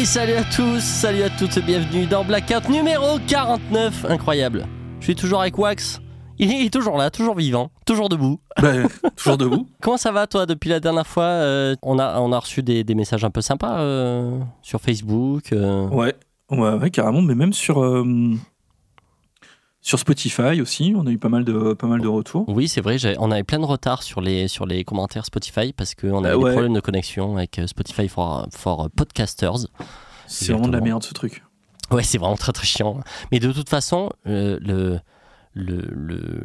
Et salut à tous, salut à toutes, bienvenue dans Blackout numéro 49. Incroyable. Je suis toujours avec Wax. Il est toujours là, toujours vivant, toujours debout. Bah, toujours debout. Comment ça va toi depuis la dernière fois euh, on, a, on a reçu des, des messages un peu sympas euh, sur Facebook. euh. Ouais, ouais, ouais, carrément. Mais même sur, euh, sur Spotify aussi, on a eu pas mal de, pas mal de retours. Oui, c'est vrai, on avait plein de retard sur les, sur les commentaires Spotify parce qu'on avait Euh, des problèmes de connexion avec euh, Spotify for, for Podcasters. C'est vraiment de la merde ce truc. Ouais, c'est vraiment très très chiant. Mais de toute façon, euh, le, le, le-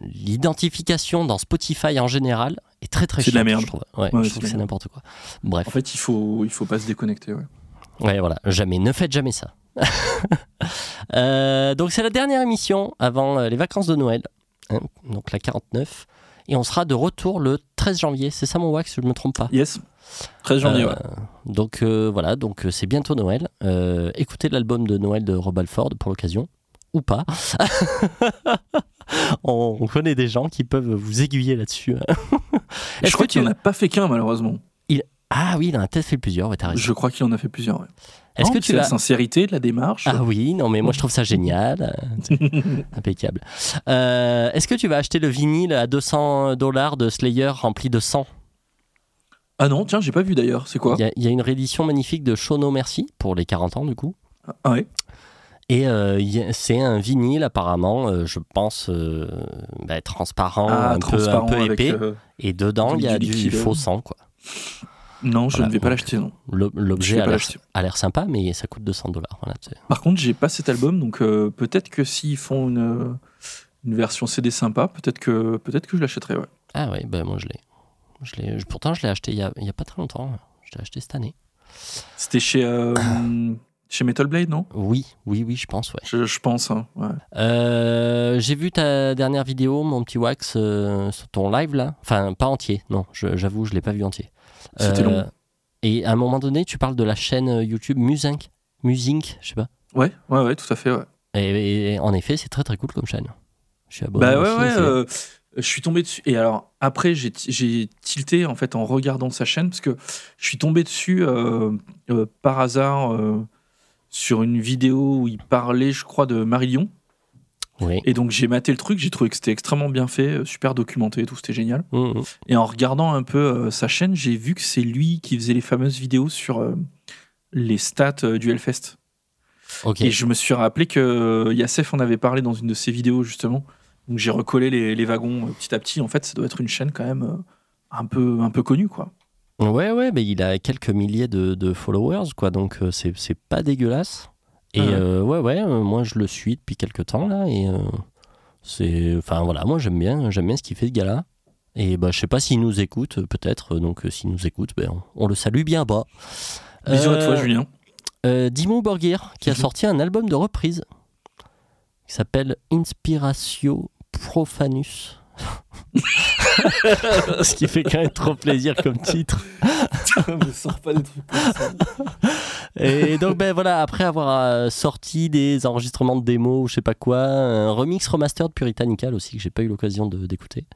l'identification dans Spotify en général est très très C'est de la merde. Je trouve, ouais, Ouais, je trouve que c'est n'importe quoi. Bref, En fait, il faut, il faut pas se déconnecter. Ouais. ouais, voilà, jamais, ne faites jamais ça. Euh, donc c'est la dernière émission avant euh, les vacances de Noël, hein, donc la 49. Et on sera de retour le 13 janvier. C'est ça mon wax, je ne me trompe pas? Yes, 13 janvier. Euh, ouais. Donc euh, voilà, donc c'est bientôt Noël. Écoutez l'album de Noël de Rob Alford pour l'occasion, ou pas. on, on connaît des gens qui peuvent vous aiguiller là-dessus. hein. Je crois qu'il tu en a pas fait qu'un malheureusement. Ah oui, il en a peut-être fait plusieurs, ouais. Je crois qu'il en a fait plusieurs. ouais. Est-ce que tu c'est la sincérité de la démarche. Ah oui, non mais moi je trouve ça génial. Impeccable. Euh, Est-ce que tu vas acheter le vinyle à 200 dollars de Slayer rempli de sang? Ah non, tiens, j'ai pas vu d'ailleurs. C'est quoi? Il y, a- il y a une réédition magnifique de Shono Merci pour les 40 ans du coup. Ah ouais. Et euh, c'est un vinyle apparemment, euh, je pense, bah, transparent, Ah, un, peu, un épais. Et dedans, il y a du faux sang. quoi. Non, je Voilà, ne vais pas l'acheter. Non. L'objet a l'air sympa, mais ça coûte 200 dollars. Voilà, Par contre, j'ai pas cet album, donc euh, peut-être que s'ils font une, euh, une version CD sympa, peut-être que peut-être que je l'achèterai. Ouais. ah oui, ben moi je l'ai. Je pourtant, je l'ai acheté il y, a, pas très longtemps. Je l'ai acheté cette année. C'était chez euh, chez Metal Blade, non? Oui, oui, oui, je pense, ouais. je, je pense. hein, ouais. Euh, J'ai vu ta dernière vidéo, mon petit wax, euh, sur ton live là. Enfin, pas entier, non, j'avoue, je l'ai pas vu entier. C'était Euh, long. Et à un moment donné, tu parles de la chaîne euh, YouTube Musink, Musink, je sais pas. Ouais, ouais, ouais, tout à fait. Ouais. Et, et en effet, c'est très très cool comme chaîne. Je suis abonné. Bah ouais, aussi, ouais. euh, je suis tombé dessus. Et alors après, j'ai j'ai tilté en fait en regardant sa chaîne parce que je suis tombé dessus euh, euh, par hasard sur une vidéo où il parlait, je crois, de Marillion. Oui. Et donc j'ai maté le truc. J'ai trouvé que c'était extrêmement bien fait, euh, super documenté et tout. C'était génial. Mhm. Et en regardant un peu euh, sa chaîne, j'ai vu que c'est lui qui faisait les fameuses vidéos sur euh, les stats euh, du Hellfest. Et je me suis rappelé que Yassef en avait parlé dans une de ses vidéos, justement. Donc j'ai recollé les, les wagons petit à petit. En fait, ça doit être une chaîne quand même un, peu, un peu connue, quoi. Ouais, ouais, mais il a quelques milliers de, de followers, quoi, donc c'est pas dégueulasse. Et Ah ouais. euh, ouais, ouais, euh, moi je le suis depuis quelques temps là, et euh, c'est. Enfin voilà, moi j'aime bien, j'aime bien ce qu'il fait ce gars-là. Et bah, je sais pas s'il nous écoute, peut-être, donc s'il nous écoute, ben, on, on le salue bien bas. Bisous à toi, Julien. euh, Dimo Borgir, qui a sorti un album de reprise qui s'appelle Inspiratio Profanus. Ce qui fait quand même trop plaisir comme titre. me sors pas des trucs comme ça. Et donc, ben voilà, après avoir euh, sorti des enregistrements de démos ou je sais pas quoi, un remix remastered puritanical aussi que j'ai pas eu l'occasion de- d'écouter.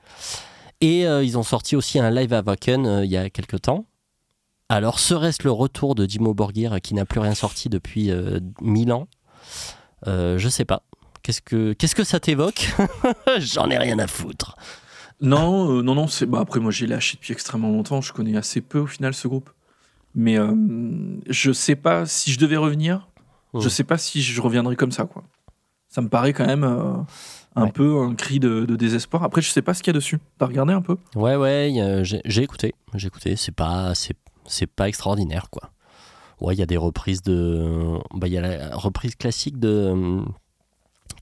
Et euh, ils ont sorti aussi un live à Wacken euh, il y a quelques temps. Alors, serait-ce le retour de Dimo Borgir qui n'a plus rien sorti depuis euh, 1000 ans? Je sais pas. Qu'est-ce que, qu'est-ce que ça t'évoque? J'en ai rien à foutre. Non, euh, non, non. c'est Bah, après, moi, j'ai lâché depuis extrêmement longtemps. Je connais assez peu, au final, ce groupe. Mais euh, je sais pas si je devais revenir. Hmm. Je sais pas si je reviendrais comme ça, quoi. Ça me paraît quand même euh, un Ouais. peu un cri de, de désespoir. Après, je sais pas ce qu'il y a dessus. T'as regardé un peu? Ouais, ouais, j'ai écouté. J'ai écouté. C'est pas, c'est, c'est pas extraordinaire, quoi. Ouais, il y a des reprises de. Bah, il y a la reprise classique de.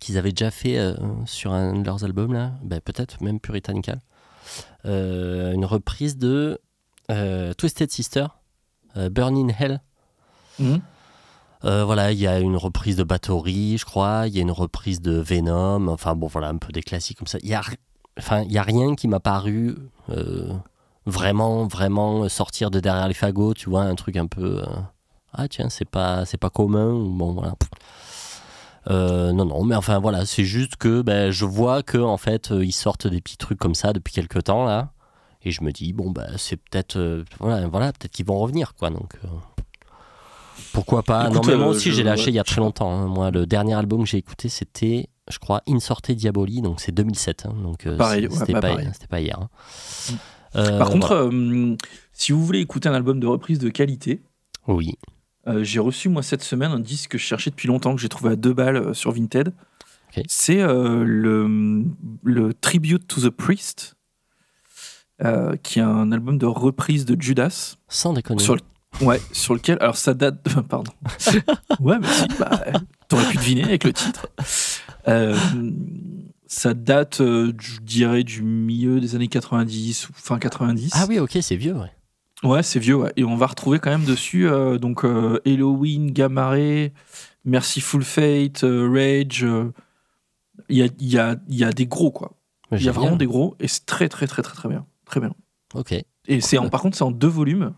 Qu'ils avaient déjà fait euh, sur un de leurs albums, là. Bah, peut-être même Puritanical. Euh, une reprise de euh, Twisted Sister, Burn in Hell. Mhm. Voilà, il y a une reprise de Bathory, je crois. Il y a une reprise de Venom. Enfin, bon, voilà, un peu des classiques comme ça. Il y a, enfin, y a rien qui m'a paru vraiment, vraiment sortir de derrière les fagots. Tu vois, un truc un peu. ah, tiens, c'est pas, c'est pas commun. Bon, voilà. Euh, non, non, mais enfin voilà, c'est juste que ben, je vois que en fait euh, ils sortent des petits trucs comme ça depuis quelques temps là, et je me dis bon bah c'est peut-être euh, voilà, voilà peut-être qu'ils vont revenir quoi donc. euh, Pourquoi pas? Écoute, Non, mais moi aussi, j'ai lâché ouais, il y a très longtemps. hein. Moi, le dernier album que j'ai écouté, c'était, je crois, In Sorte Diaboli, donc c'est 2007. hein. Donc, Pareil, c'est- ouais, c'était bah, pas, c'était pas hier. hein. Par contre, voilà. si vous voulez écouter un album de reprise de qualité, oui. Euh, j'ai reçu moi cette semaine un disque que je cherchais depuis longtemps, que j'ai trouvé à deux balles euh, sur Vinted. C'est euh, le, le Tribute to the Priest, euh, qui est un album de reprise de Judas. Sans déconner. Sur, le- ouais, sur lequel. Alors ça date. Pardon. ouais, mais si, bah, t'aurais pu deviner avec le titre. Euh, ça date, euh, je dirais, du milieu des années 90 ou fin 90. Ah oui, ok, c'est vieux, ouais. Ouais, c'est vieux, ouais. Et on va retrouver quand même dessus euh, donc euh, Halloween, Gamma Ray, Merciful Fate, euh, Rage. euh, Il y, a, y, a, y a des gros, quoi. Il y a vraiment des gros et c'est très, très, très, très, très bien. Très bien. Ok. Et c'est en, par contre, c'est en deux volumes.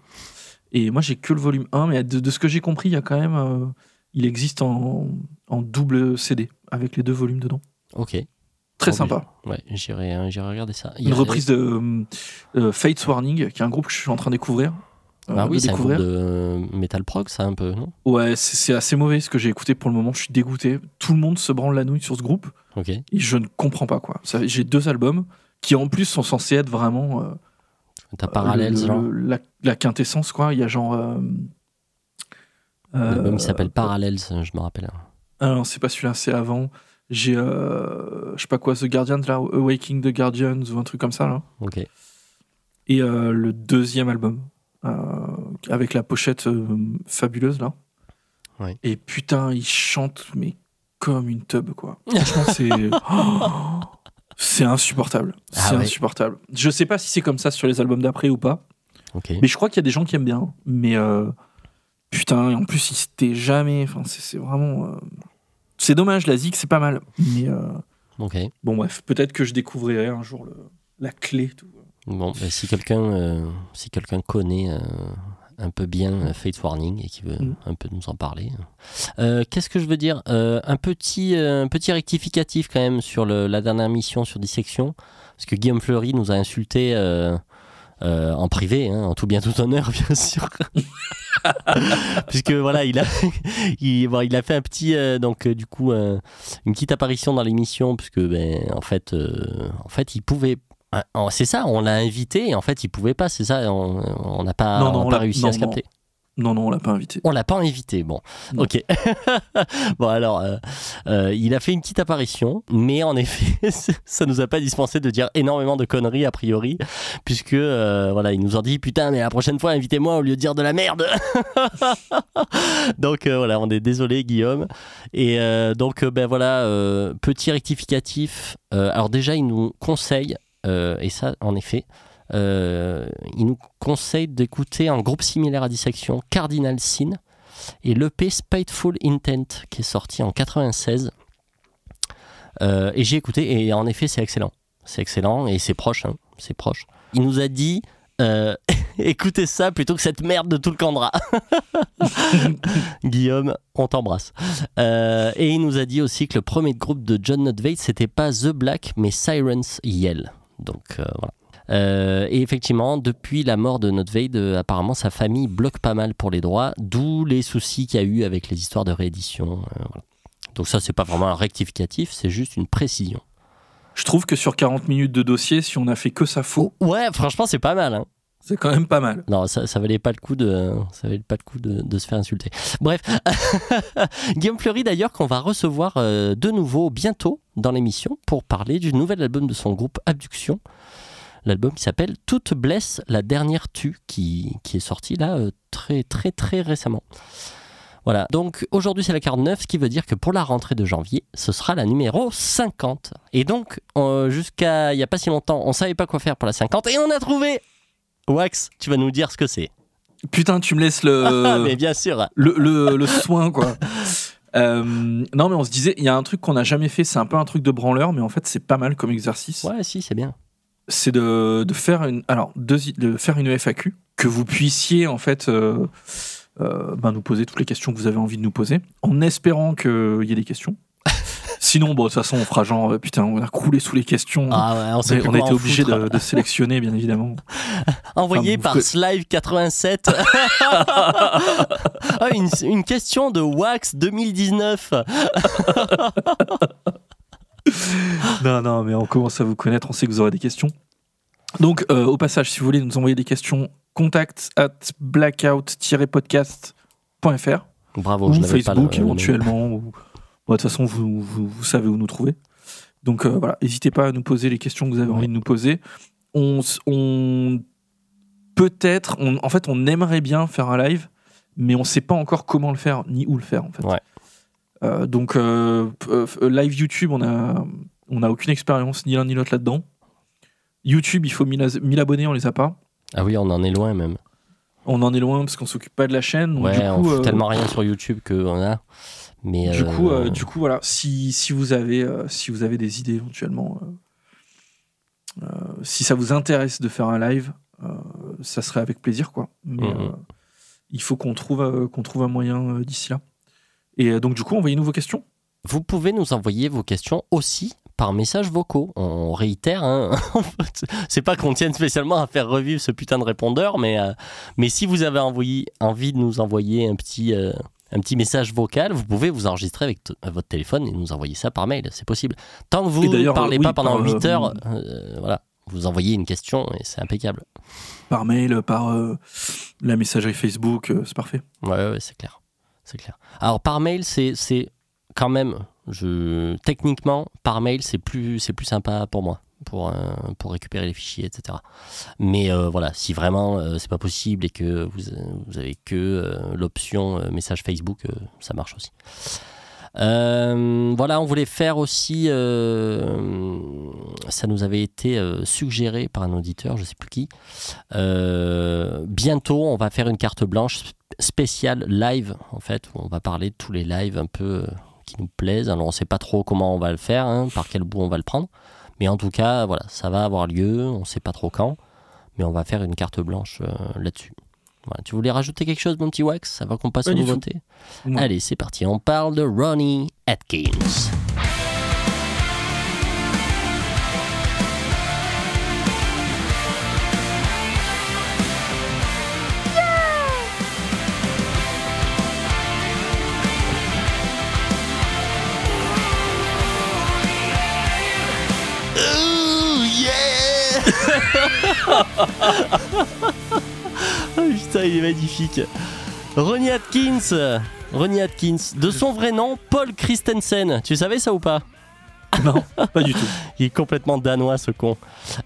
Et moi, j'ai que le volume 1, mais de, de ce que j'ai compris, il y a quand même. il existe en, en double CD avec les deux volumes dedans. Ok. Très sympa. Ouais, j'irai, euh, j'irai regarder ça. Il Une reprise de euh, euh, Fates Warning, qui est un groupe que je suis en train de découvrir. euh, Ah oui, c'est un groupe de metal prog, ça, un peu, non? Ouais, c'est assez mauvais ce que j'ai écouté pour le moment. Je suis dégoûté. Tout le monde se branle la nouille sur ce groupe Ok. et je ne comprends pas quoi. J'ai deux albums qui en plus sont censés être vraiment euh, T'as le- genre? le- la, la quintessence quoi. Il y a genre. Euh, L'album euh, qui s'appelle Parallels, je me rappelle. Ah non, c'est pas celui-là, c'est avant. J'ai, euh, je sais pas quoi, The Guardians, là, Awaking the Guardians, ou un truc comme ça, là. Ok. Et euh, le deuxième album, euh, avec la pochette fabuleuse, là. Ouais. Et putain, il chante, mais comme une tub, quoi. Franchement, c'est. Oh, c'est insupportable. Ah c'est ouais. insupportable. Je sais pas si c'est comme ça sur les albums d'après ou pas, mais je crois qu'il y a des gens qui aiment bien. Mais euh, putain, et en plus, il se tait jamais. Enfin, c'est c'est vraiment. euh, C'est dommage, la Zik, c'est pas mal. Mais euh, bon, bref, peut-être que je découvrirai un jour le- la clé. Tout. Bon, bah, si quelqu'un euh, si quelqu'un connaît euh, un peu bien Fate Warning et qui veut Mm. un peu nous en parler. Qu'est-ce que je veux dire? Un petit un petit rectificatif quand même sur le- la dernière mission sur Dissection, parce que Guillaume Fleury nous a insulté euh, en privé, hein, en tout bien tout honneur bien sûr. Puisque voilà, il a, il, bon, il a fait un petit, euh, donc euh, du coup, une petite apparition dans l'émission, puisque ben, en fait, en fait, il pouvait. ah, oh, C'est ça, on l'a invité et en fait il pouvait pas, c'est ça, on on n'a pas, Non, non, on n'a on pas l'a- réussi non, à se capter. Non, non, on l'a pas invité. On l'a pas invité, bon. Non. Ok. bon alors, euh, euh, il a fait une petite apparition, mais en effet, ça nous a pas dispensé de dire énormément de conneries a priori, puisque euh, voilà, ils nous ont dit putain, mais la prochaine fois invitez-moi au lieu de dire de la merde. donc voilà, on est désolé Guillaume. Et donc ben voilà, petit rectificatif. Alors déjà, il nous conseille, et ça en effet. Euh, il nous conseille d'écouter un groupe similaire à Dissection, Cardinal Sin, et l'EP Spiteful Intent, qui est sorti en 96. Euh, et j'ai écouté, et en effet, c'est excellent. C'est excellent, et c'est proche, hein, c'est proche. Il nous a dit, euh, écoutez ça plutôt que cette merde de tout le Candra. Guillaume, on t'embrasse. Et il nous a dit aussi que le premier groupe de John Notveit, c'était pas The Black, mais Sirens Yell. Donc voilà. Euh, et effectivement, depuis la mort de Notveit, euh, apparemment sa famille bloque pas mal pour les droits, d'où les soucis qu'il y a eu avec les histoires de réédition. euh, voilà. Donc ça, c'est pas vraiment un rectificatif, c'est juste une précision. Je trouve que sur 40 minutes de dossier, si on a fait que ça faux, Ouais, franchement, c'est pas mal. Hein. c'est quand même pas mal. Non, ça, ça valait pas le coup de, ça valait pas le coup de, de se faire insulter. Bref, Guillaume Fleury d'ailleurs qu'on va recevoir euh, de nouveau bientôt dans l'émission pour parler du nouvel album de son groupe Abduction, l'album qui s'appelle Toute blesse, la dernière tue, qui, qui est sorti là euh, très très très récemment. Voilà, donc aujourd'hui c'est la 49, ce qui veut dire que pour la rentrée de janvier, ce sera la numéro 50. Et donc, jusqu'à il n'y a pas si longtemps, on savait pas quoi faire pour la 50 et on a trouvé Wax, tu vas nous dire ce que c'est. Putain, tu me laisses le, Ah, mais bien sûr. le, le, le soin, quoi. Euh, non, mais on se disait, il y a un truc qu'on n'a jamais fait, c'est un peu un truc de branleur, mais en fait, c'est pas mal comme exercice. Ouais, si, c'est bien. C'est de, de faire une, alors, de faire une FAQ, que vous puissiez, en fait, euh, euh, ben, nous poser toutes les questions que vous avez envie de nous poser, en espérant qu'il y ait des questions. Sinon, bon, de toute façon, on fera genre, euh, putain, on a coulé sous les questions. Ah ouais, on, on, sait a, plus on a été obligé de, de sélectionner, bien évidemment. Envoyé Enfin, par vous- Slive87. ah, une, une question de Wax 2019. non, non, mais on commence à vous connaître, on sait que vous aurez des questions. Donc, euh, au passage, si vous voulez nous envoyer des questions, contact at blackout-podcast.fr Bravo, ou je pas le- Facebook mail. éventuellement. ou- Bon, de toute façon, vous, vous, vous savez où nous trouver. Donc euh, voilà, n'hésitez pas à nous poser les questions que vous avez envie de nous poser. On, peut-être, on- en fait, on aimerait bien faire un live, mais on ne sait pas encore comment le faire ni où le faire en fait. Ouais. Euh, donc euh, euh, live YouTube, on a, on a aucune expérience ni l'un ni l'autre là-dedans. YouTube, il faut 1000 as- 1000 abonnés, on les a pas. Ah oui, on en est loin même. On en est loin parce qu'on s'occupe pas de la chaîne. donc Ouais, du on coup, fout euh, tellement rien sur YouTube qu'on a. Mais Du coup, du coup, voilà. Si, si vous avez, si vous avez des idées éventuellement, si ça vous intéresse de faire un live, ça serait avec plaisir, quoi. Mais Mhm. euh, il faut qu'on trouve, qu'on trouve un moyen d'ici là. Et euh, donc, du coup, envoyez-nous vos questions. Vous pouvez nous envoyer vos questions aussi par messages vocaux. On réitère, hein. c'est pas qu'on tienne spécialement à faire revivre ce putain de répondeur, mais, euh, mais si vous avez envoyé, envie de nous envoyer un petit, euh, un petit message vocal, vous pouvez vous enregistrer avec votre téléphone et nous envoyer ça par mail, c'est possible. Tant que vous ne parlez oui, pas pendant par, 8 euh, heures, voilà, vous envoyez une question et c'est impeccable. Par mail, par la messagerie Facebook, c'est parfait. Ouais, ouais, c'est clair. C'est clair. Alors par mail, c'est quand même, je techniquement par mail, c'est plus plus sympa pour moi pour euh, pour récupérer les fichiers, etc. Mais euh, voilà, si vraiment euh, c'est pas possible et que vous vous avez que euh, l'option message Facebook, ça marche aussi. Voilà, on voulait faire aussi, ça nous avait été suggéré par un auditeur, je sais plus qui. Bientôt, on va faire une carte blanche sp- spéciale live, en fait, où on va parler de tous les lives un peu euh, qui nous plaisent. Alors, on sait pas trop comment on va le faire, hein, par quel bout on va le prendre. Mais en tout cas, voilà, ça va avoir lieu, on sait pas trop quand, mais on va faire une carte blanche euh, là-dessus. Voilà. Tu voulais rajouter quelque chose, mon petit Wax avant qu'on passe Pas aux nouveautés? Allez, c'est parti. On parle de Ronnie Atkins. Putain, il est magnifique. Ronnie Atkins. Ronnie Atkins. De son vrai nom, Paul Christensen. Tu savais ça ou pas? Non, pas du tout. Il est complètement danois ce con.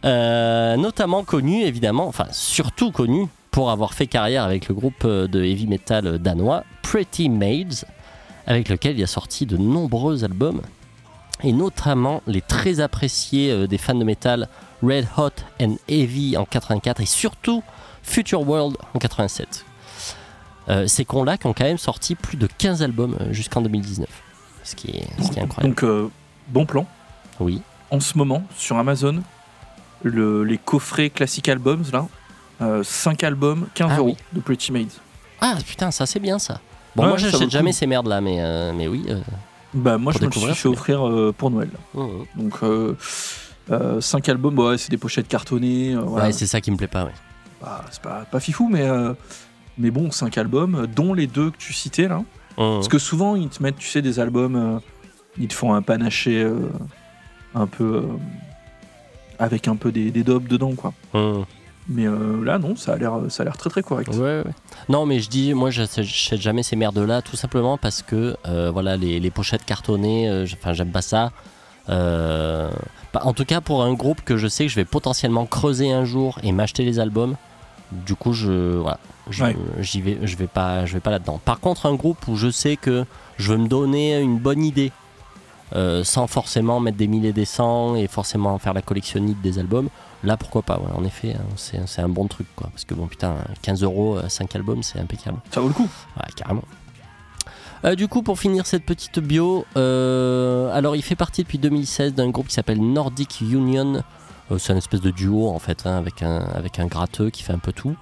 Euh, notamment connu évidemment, enfin surtout connu pour avoir fait carrière avec le groupe euh, de heavy metal danois Pretty Maids, avec lequel il a sorti de nombreux albums, et notamment les très appréciés euh, des fans de métal Red Hot and Heavy en 84 et surtout Future World en 87. Euh, ces cons-là qui ont quand même sorti plus de 15 albums euh, jusqu'en 2019, ce qui est, ce qui est incroyable. Donc, euh, bon plan. Oui. En ce moment, sur Amazon, le- les coffrets classiques albums, là, 5 albums, 15 Ah euros oui. de Pretty Maids. Ah putain, ça c'est bien ça. Bon, Ouais, moi j'achète jamais coup. ces merdes là, mais, euh, mais oui. euh, Bah, moi, je me suis fait offrir euh, pour Noël. mmh. Donc, 5 albums, bah ouais, c'est des pochettes cartonnées. euh, voilà. Ouais, c'est ça qui me plaît pas, ouais. Bah, c'est pas, pas fifou, mais, euh, mais bon, 5 albums, dont les deux que tu citais là. Mmh. Parce que souvent, ils te mettent, tu sais, des albums, euh, ils te font un panaché euh, un peu. euh, avec un peu des, des dobs dedans, quoi. Mmh. Mais euh, là, non, ça a l'air ça a l'air très très correct. Ouais, ouais. Non, mais je dis, moi j'achète jamais ces merdes là, tout simplement parce que euh, voilà, les, les pochettes cartonnées, euh, enfin j'aime pas ça. Euh, bah, en tout cas, pour un groupe que je sais que je vais potentiellement creuser un jour et m'acheter les albums, du coup, je voilà, je- Ouais. j'y vais, je vais pas, je vais pas là-dedans. Par contre, un groupe où je sais que je veux me donner une bonne idée, euh, sans forcément mettre des milliers des cents et forcément faire la collectionnite des albums, là pourquoi pas, ouais, en effet, hein, c'est c'est un bon truc quoi. Parce que bon, putain, 15 euros, 5 albums, c'est impeccable. Ça vaut le coup. Ouais, carrément. Euh, du coup, pour finir cette petite bio, euh, alors il fait partie depuis 2016 d'un groupe qui s'appelle Nordic Union. Euh, c'est une espèce de duo en fait, hein, avec, un, gratteux qui fait un peu tout.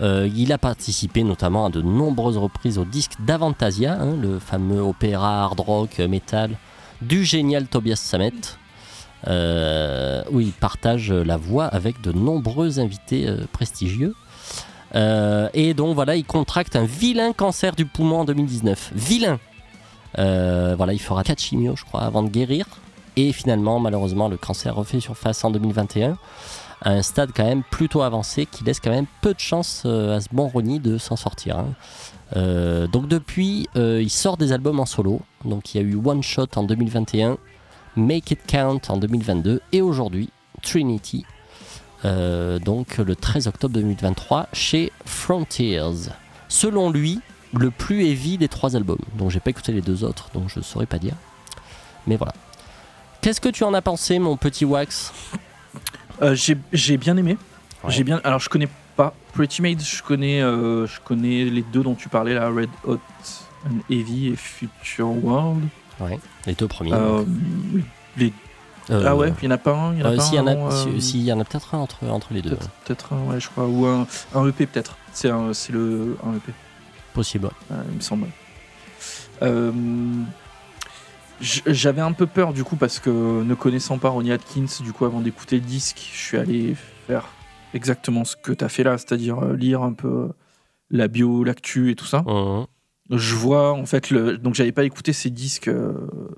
Il a participé notamment à de nombreuses reprises au disque d'Avantasia, hein, le fameux opéra hard rock metal du génial Tobias Samet, où il partage la voix avec de nombreux invités prestigieux. Euh, et donc voilà, il contracte un vilain cancer du poumon en 2019. Vilain Euh, Voilà, il fera 4 chimios, je crois, avant de guérir. Et finalement, malheureusement, le cancer refait surface en 2021 à un stade quand même plutôt avancé qui laisse quand même peu de chance euh, à ce bon Ronnie de s'en sortir. hein. Donc depuis, il sort des albums en solo. Donc il y a eu One Shot en 2021, Make It Count en 2022 et aujourd'hui Trinity. Euh, donc le 13 octobre 2023 chez Frontiers. Selon lui, le plus heavy des trois albums. Donc j'ai pas écouté les deux autres, donc je saurais pas dire. Mais voilà. Qu'est-ce que tu en as pensé, mon petit Wax? Euh, j'ai bien aimé. Ouais. J'ai bien. Alors je connais pas Pretty Made, je connais, euh, je connais les deux dont tu parlais là, Red Hot and Heavy et Future World. Ouais, les deux premiers. Euh, les- ah ouais, il y en a pas un, il y en a euh, pas S'il y, un en a- si- euh, si, y en a peut-être un entre, entre les deux. Peut-être peut-être un, ouais, je crois, ou un, un EP peut-être. C'est un- c'est le un EP, Possible. euh, il me semble. Euh, J'avais un peu peur du coup parce que ne connaissant pas Ronnie Atkins, du coup avant d'écouter le disque, je suis allé faire exactement ce que tu as fait là, c'est-à-dire euh, lire un peu la bio, l'actu et tout ça. Mhm. Je vois en fait le donc j'avais pas écouté ces disques, euh,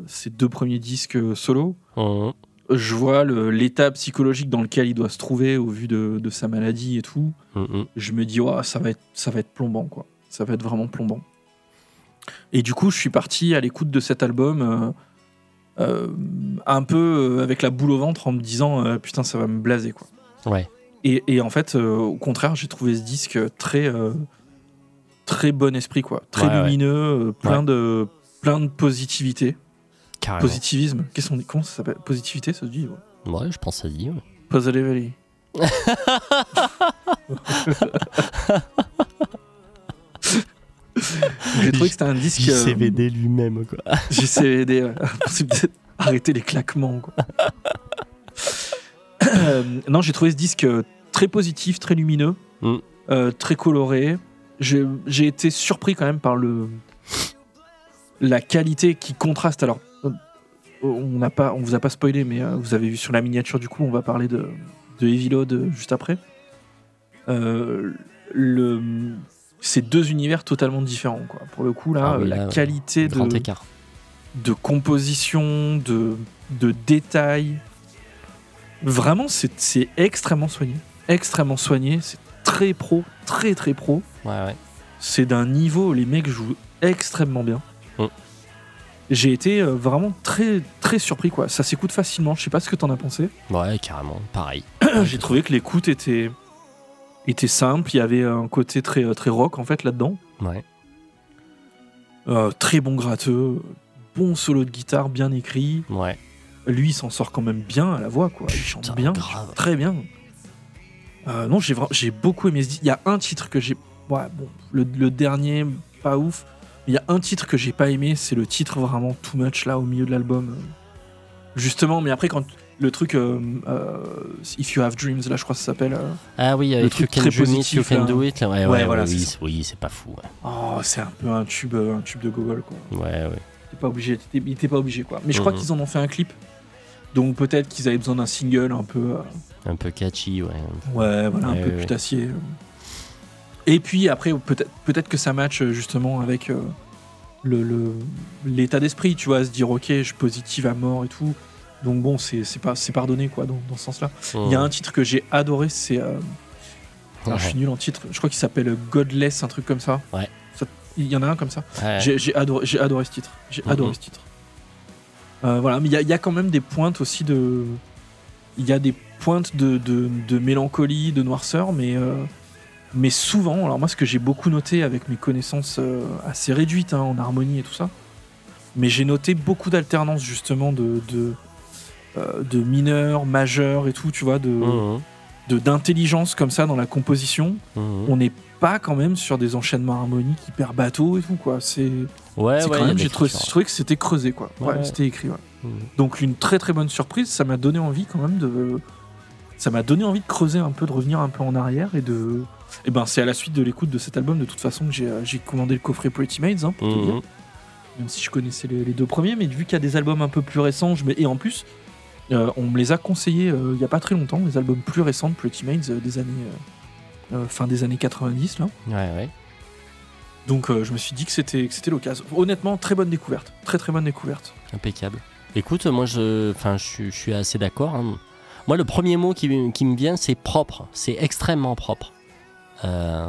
ces deux premiers disques euh, solo. Mhm. Je vois l'état psychologique dans lequel il doit se trouver au vu de, de sa maladie et tout. Mhm. Je me dis Ouah, ça va être ça va être plombant quoi. Ça va être vraiment plombant. Et du coup, je suis parti à l'écoute de cet album euh, euh, un peu euh, avec la boule au ventre en me disant euh, putain ça va me blaser quoi. Ouais. Et, et en fait, euh, au contraire, j'ai trouvé ce disque très, euh, très bon esprit, quoi. Très Ouais, lumineux, euh, plein, Ouais. de, plein de positivité. Carrément. Positivisme. Qu'est-ce qu'on dit? Comment ça s'appelle? Positivité, ça se dit ouais. Je pense que ça se dit. j'ai trouvé que c'était un disque. euh, lui-même, quoi. JCVD, ouais. D'arrêter les claquements. Quoi. Euh, non, j'ai trouvé ce disque euh, très positif, très lumineux, Mm. euh, très coloré. J'ai été surpris quand même par le la qualité qui contraste. Alors, on n'a pas, on vous a pas spoilé, mais euh, vous avez vu sur la miniature du coup, on va parler de, de Heavy Load euh, juste après. Euh, le, c'est deux univers totalement différents, quoi. Pour le coup, là, Ah oui, là, la ouais. qualité de, écart. de composition, de, de détails. Vraiment, c'est c'est extrêmement soigné. Extrêmement soigné. C'est très pro, très très pro. Ouais, ouais. C'est d'un niveau, les mecs jouent extrêmement bien. Mm. J'ai été euh, vraiment très très surpris quoi. Ça s'écoute facilement. Je sais pas ce que t'en as pensé. Ouais, carrément. Pareil. J'ai trouvé que l'écoute était était simple. Il y avait un côté très euh, très rock en fait là-dedans. Ouais. Euh, très bon gratteux, bon solo de guitare bien écrit. Ouais. Lui, il s'en sort quand même bien à la voix, quoi. Il chante Putain, bien, grave. très bien. Euh, non, j'ai beaucoup aimé ce disque. Il y a un titre que j'ai. Ouais, bon, le, le dernier, pas ouf. Il y a un titre que j'ai pas aimé, c'est le titre vraiment too much là au milieu de l'album. Justement, mais après, quand le truc euh, euh, If You Have Dreams, là, je crois que ça s'appelle. Ah oui, avec truc You Can très Do It, You positif, Can. Do It. là. Ouais, Ouais, voilà, oui, c'est- oui, pas fou. Ouais, Oh, c'est un peu un tube, un tube de Gogol, quoi. ouais. ouais. T'es pas obligé, t'es- il était pas obligé, quoi. Mais je crois Mhm. qu'ils en ont fait un clip. Donc peut-être qu'ils avaient besoin d'un single un peu. Euh, Un peu catchy, ouais. Ouais, voilà, un Ouais, peu ouais, putassier. Et puis après, peut-être peut que ça match euh, justement avec euh, le- l'état d'esprit, tu vois, se dire ok, je positive à mort et tout. Donc bon, c'est pas c'est pardonné quoi dans, dans ce sens-là. Il y a un titre que j'ai adoré, c'est euh, alors, je suis nul en titre. Je crois qu'il s'appelle Godless, un truc comme ça. Ouais. Il y en a un comme ça. Ouais. J'ai adoré, j'ai adoré ce titre. J'ai Mhm. adoré ce titre. Euh, voilà, mais il y, y a quand même des pointes aussi de. Il y a des pointes de, de- de mélancolie, de noirceur, mais, euh, mais souvent, alors moi, ce que j'ai beaucoup noté avec mes connaissances euh, assez réduites hein, en harmonie et tout ça, mais j'ai noté beaucoup d'alternance justement de, de, euh, de mineurs, majeurs et tout, tu vois, de Mhm. de- d'intelligence comme ça dans la composition. Mhm. On n'est pas quand même sur des enchaînements harmoniques hyper bateaux et tout, quoi. C'est. Ouais, C'est ouais, quand même, j'ai trouvé, que c'était creusé, quoi. Ouais, Ouais. c'était écrit. Donc, une très très bonne surprise. Ça m'a donné envie, quand même, de. Ça m'a donné envie de creuser un peu, de revenir un peu en arrière et de. Et ben, c'est à la suite de l'écoute de cet album, de toute façon, que j'ai euh, commandé le coffret Pretty Maids, hein, pour te dire. Mhm. même si je connaissais les, les deux premiers, mais vu qu'il y a des albums un peu plus récents, je mets- et en plus, euh, on me les a conseillés euh, il y a pas très longtemps, les albums plus récents de Pretty Maids euh, des années fin des années 90 là. Ouais, ouais. Donc je me suis dit que c'était que c'était l'occasion. Honnêtement, très bonne découverte, très très bonne découverte. Impeccable. Écoute, moi, je, enfin, je, suis- je suis assez d'accord. hein. Moi, le premier mot qui, qui me vient, c'est propre. C'est extrêmement propre. Euh,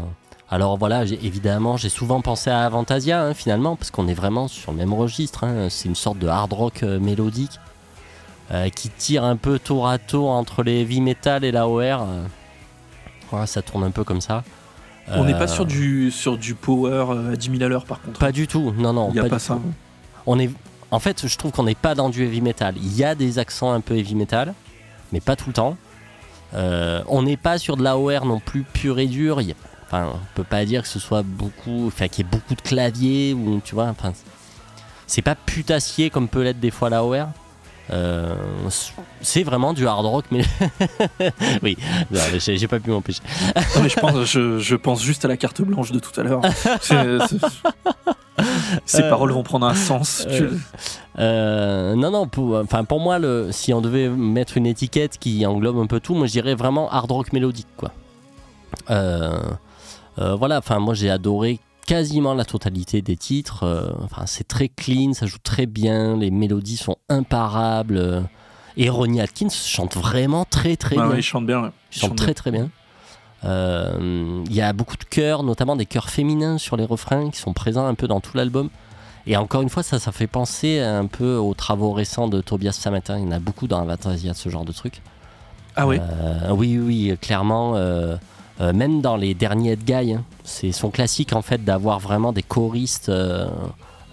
alors voilà, évidemment, j'ai souvent pensé à Avantasia, hein, finalement, parce qu'on est vraiment sur le même registre. hein. C'est une sorte de hard rock euh, mélodique euh, qui tire un peu tour à tour entre les heavy metal et la OR. Voilà, ça tourne un peu comme ça. On n'est pas sur du sur du power à 10 000 à l'heure par contre. Pas du tout, non, non. Il n'y a pas tout. ça. on est en fait je trouve qu'on n'est pas dans du heavy metal il y a des accents un peu heavy metal mais pas tout le temps. Euh, on n'est pas sur de la OR non plus pur et dur. Enfin on peut pas dire que ce soit beaucoup enfin qu'il y ait beaucoup de claviers ou tu c'est pas putassier comme peut l'être des fois la OR Euh, c'est vraiment du hard rock mais oui j'ai pas pu m'empêcher je pense, je, je pense juste à la carte blanche de tout à l'heure. Ces Euh, paroles vont prendre un sens. euh, Euh, non, non, pour, enfin, pour moi, le, si on devait mettre une étiquette qui englobe un peu tout, moi je dirais vraiment hard rock mélodique. Quoi. Voilà, enfin, moi j'ai adoré quasiment la totalité des titres. euh, Enfin, c'est très clean, ça joue très bien, les mélodies sont imparables. euh, et Ronnie Atkins chante vraiment très très Ouais, bien. ouais, il chante bien. ouais. Il chante très très bien. Euh, Il y a beaucoup de chœurs, notamment des chœurs féminins sur les refrains qui sont présents un peu dans tout l'album. Et encore une fois, ça, ça fait penser un peu aux travaux récents de Tobias Sammetin. Il y en a beaucoup dans Avantasia, ce genre de truc. Ah. Euh, oui, oui, oui, clairement. euh, euh, même dans les derniers Ed Guy, hein, c'est son classique en fait d'avoir vraiment des choristes, euh,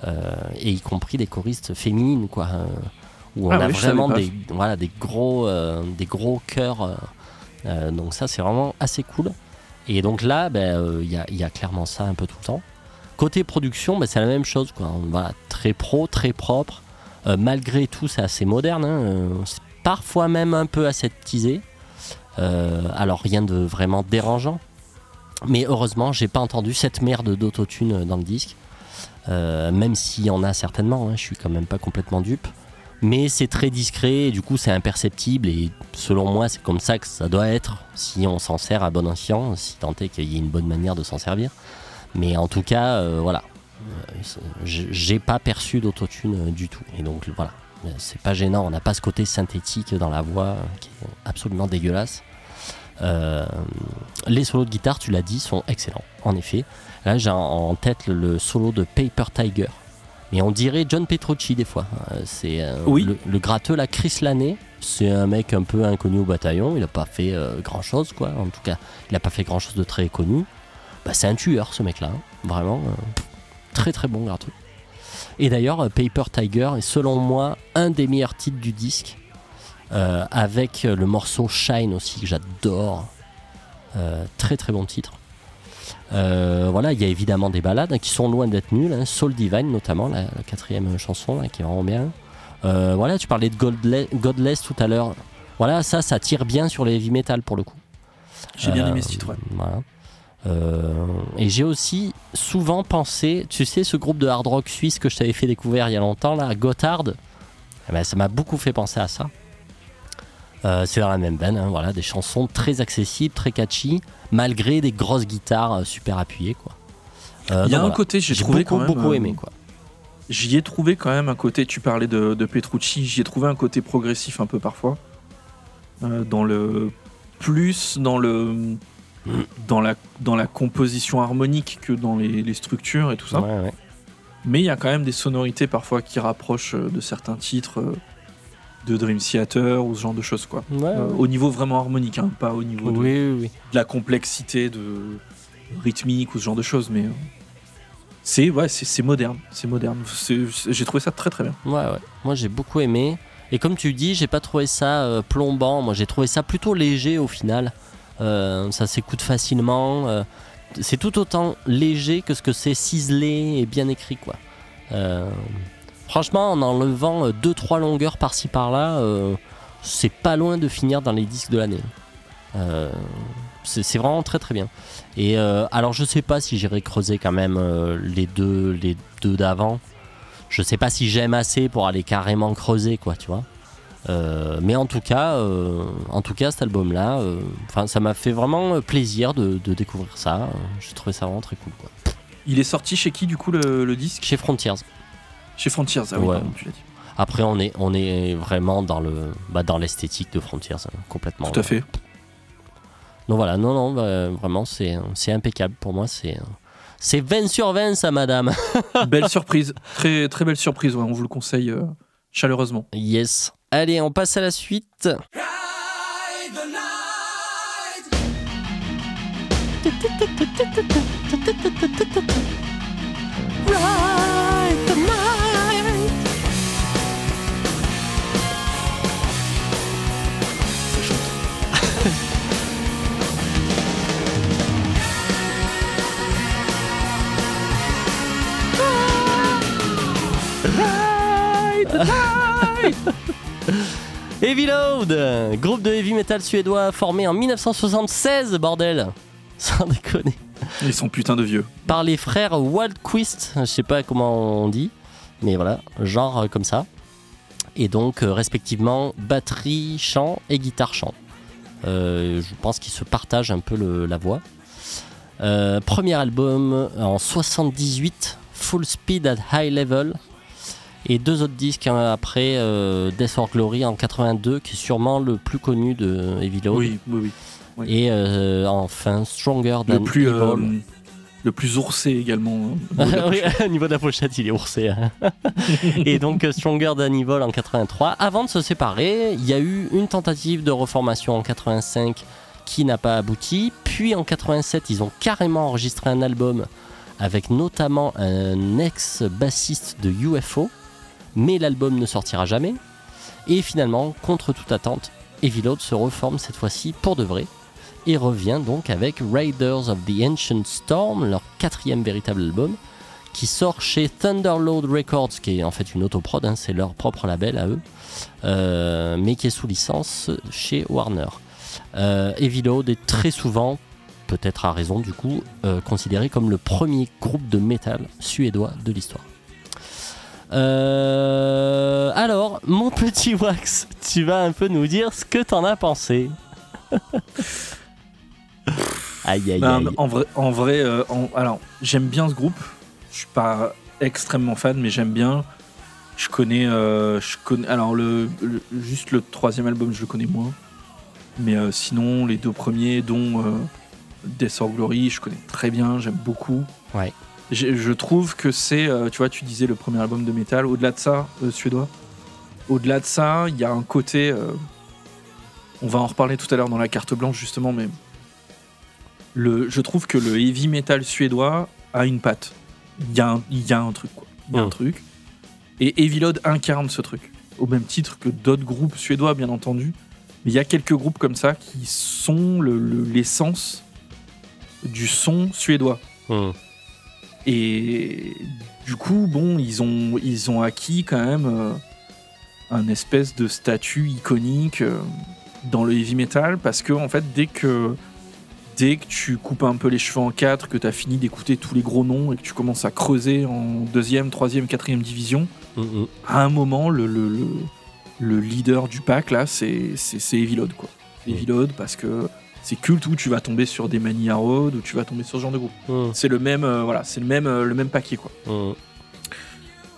euh, et y compris des choristes féminines, quoi. où on Ah a oui, vraiment des, voilà, des, gros, des gros chœurs. donc ça, c'est vraiment assez cool. Et donc là, ben, il y, a, y a clairement ça un peu tout le temps. Côté production, ben, c'est la même chose. Quoi. Voilà, très pro, très propre. Malgré tout, c'est assez moderne. hein, parfois même un peu aseptisé. Euh, alors rien de vraiment dérangeant. Mais heureusement, j'ai pas entendu cette merde d'autotune dans le disque. Euh, même s'il y en a certainement, hein, je suis quand même pas complètement dupe. Mais c'est très discret, et du coup c'est imperceptible, et selon moi c'est comme ça que ça doit être si on s'en sert à bon escient, si tant est qu'il y ait une bonne manière de s'en servir. Mais en tout cas, euh, voilà, j'ai pas perçu d'autotune du tout. Et donc voilà, c'est pas gênant, on n'a pas ce côté synthétique dans la voix euh, qui est absolument dégueulasse. Euh, les solos de guitare, tu l'as dit, sont excellents, en effet. Là, j'ai en- tête le, solo de Paper Tiger. Mais on dirait John Petrucci des fois. Euh, C'est euh, Oui. le, le gratteux, là, Chris Laney. C'est un mec un peu inconnu au bataillon. Il n'a pas fait grand chose, quoi. En tout cas, il n'a pas fait grand chose de très connu. Bah, c'est un tueur, ce mec-là. hein. Vraiment, très très bon gratteux. Et d'ailleurs, Paper Tiger est selon moi un des meilleurs titres du disque. euh, avec le morceau Shine aussi, que j'adore. Euh, très très bon titre. Euh, voilà, il y a évidemment des balades hein, qui sont loin d'être nulles. hein. Soul Divine notamment, la, la quatrième chanson là, qui est vraiment bien. Voilà, tu parlais de Godle- Godless tout à l'heure. Voilà, ça, ça tire bien sur les heavy metal pour le coup. J'ai bien aimé ce titre. ouais. Voilà. Euh, et j'ai aussi souvent pensé, tu sais, ce groupe de hard rock suisse que je t'avais fait découvrir il y a longtemps, là, Gotthard, eh ben, ça m'a beaucoup fait penser à ça. Euh, c'est dans la même veine, hein, voilà, des chansons très accessibles, très catchy, malgré des grosses guitares euh, super appuyées, quoi. Euh, Il y a donc un voilà. côté, j'ai trouvé beaucoup, quand même. beaucoup aimé, quoi. J'y ai trouvé quand même un côté, tu parlais de, de Petrucci, j'y ai trouvé un côté progressif un peu parfois. Dans le. Plus dans le. Dans la, dans la composition harmonique que dans les, les structures et tout ça. Ouais, ouais. Mais il y a quand même des sonorités parfois qui rapprochent euh, de certains titres euh, de Dream Theater ou ce genre de choses quoi. Ouais, Euh, au niveau vraiment harmonique, hein, pas au niveau de, Oui, oui, oui. de la complexité de rythmique ou ce genre de choses, mais euh, c'est ouais, c'est moderne, c'est moderne. J'ai trouvé ça très très bien. Ouais, ouais. Moi, j'ai beaucoup aimé. Et comme tu dis, j'ai pas trouvé ça euh, plombant. Moi, j'ai trouvé ça plutôt léger au final. Euh, ça s'écoute facilement. euh, c'est tout autant léger que ce que c'est ciselé et bien écrit, quoi. Euh, franchement, en enlevant 2-3 longueurs par-ci par-là, c'est pas loin de finir dans les disques de l'année. C'est vraiment très très bien. Et alors, je sais pas si j'irai creuser quand même les deux, les deux d'avant. je sais pas si j'aime assez pour aller carrément creuser, quoi, tu vois. Euh, mais en tout cas, euh, en tout cas, cet album-là, euh, enfin, ça m'a fait vraiment plaisir de, de découvrir ça. J'ai trouvé ça vraiment très cool. Quoi. Il est sorti chez qui du coup le, le disque? Chez Frontiers. Chez Frontiers, ah oui, Ouais. pardon, tu l'as dit. Après, on est, on est vraiment dans le, bah, dans l'esthétique de Frontiers, hein, complètement. Tout à fait. Donc voilà, non, non, bah, vraiment, c'est, c'est impeccable pour moi. C'est, c'est 20 sur 20, ça, madame. belle surprise, très très belle surprise. ouais, on vous le conseille euh, chaleureusement. Yes. Allez, on passe à la suite. Heavy Load, groupe de heavy metal suédois formé en 1976, bordel. Sans déconner. Ils sont putain de vieux. Par les frères Waldquist, je sais pas comment on dit, mais voilà, genre euh, comme ça. Et donc, euh, respectivement, batterie, chant et guitare-chant. Euh, je pense qu'ils se partagent un peu le- la voix. Euh, premier album en 78, Full Speed at High Level. Et deux autres disques hein, après, euh, Death or Glory en 82, qui est sûrement le plus connu de Load. Oui, oui, oui. oui. Et euh, enfin, Stronger Than Le plus, Evil. euh, le plus oursé également. hein, au niveau de la oui, pochette. au niveau de la pochette, il est oursé. hein. et donc euh, Stronger Than Evil en 83. Avant de se séparer, il y a eu une tentative de reformation en 85 qui n'a pas abouti. Puis en 87, ils ont carrément enregistré un album avec notamment un ex-bassiste de UFO. Mais l'album ne sortira jamais. Et finalement, contre toute attente, Heavy Load se reforme cette fois-ci pour de vrai et revient donc avec Raiders of the Ancient Storm, leur quatrième véritable album, qui sort chez Thunderload Records, qui est en fait une autoprod, hein, c'est leur propre label à eux, euh, mais qui est sous licence chez Warner. Euh, Heavy Load est très souvent, peut-être à raison du coup, euh, considéré comme le premier groupe de métal suédois de l'histoire. Euh, alors, mon petit Wax, tu vas un peu nous dire ce que t'en as pensé. aïe aïe aïe. en vrai, en vrai euh, en- alors j'aime bien ce groupe. Je suis pas extrêmement fan, mais j'aime bien. Je connais, euh, je connais. Alors le, le- juste le troisième album, je le connais moins. Mais euh, sinon, les deux premiers, dont Death or Glory, je connais très bien. J'aime beaucoup. Ouais. Je trouve que c'est, euh, tu vois, tu disais le premier album de métal. Au-delà de ça, euh, suédois. Au-delà de ça, il y a un côté. euh, on va en reparler tout à l'heure dans la carte blanche justement, mais le, je trouve que le heavy metal suédois a une patte. Il y, a un- il y a un truc, quoi. Il y a un Mm. truc. Et Heavy Load incarne ce truc. Au même titre que d'autres groupes suédois, bien entendu. Mais il y a quelques groupes comme ça qui sont le- le- l'essence du son suédois. Hmm. Et du coup, bon, ils ont, ils ont acquis quand même euh, un espèce de statut iconique euh, dans le heavy metal parce que, en fait, dès que, dès que tu coupes un peu les cheveux en quatre, que tu as fini d'écouter tous les gros noms et que tu commences à creuser en deuxième, troisième, quatrième division, Hmm, hmm. à un moment, le, le, le, le leader du pack, là, c'est Heavy Load, quoi. Heavy Load parce que c'est culte où tu vas tomber sur des Mania Road, où tu vas tomber sur ce genre de groupe. Hmm, C'est le même, euh, voilà, c'est le même, euh, le même paquet, quoi. hmm.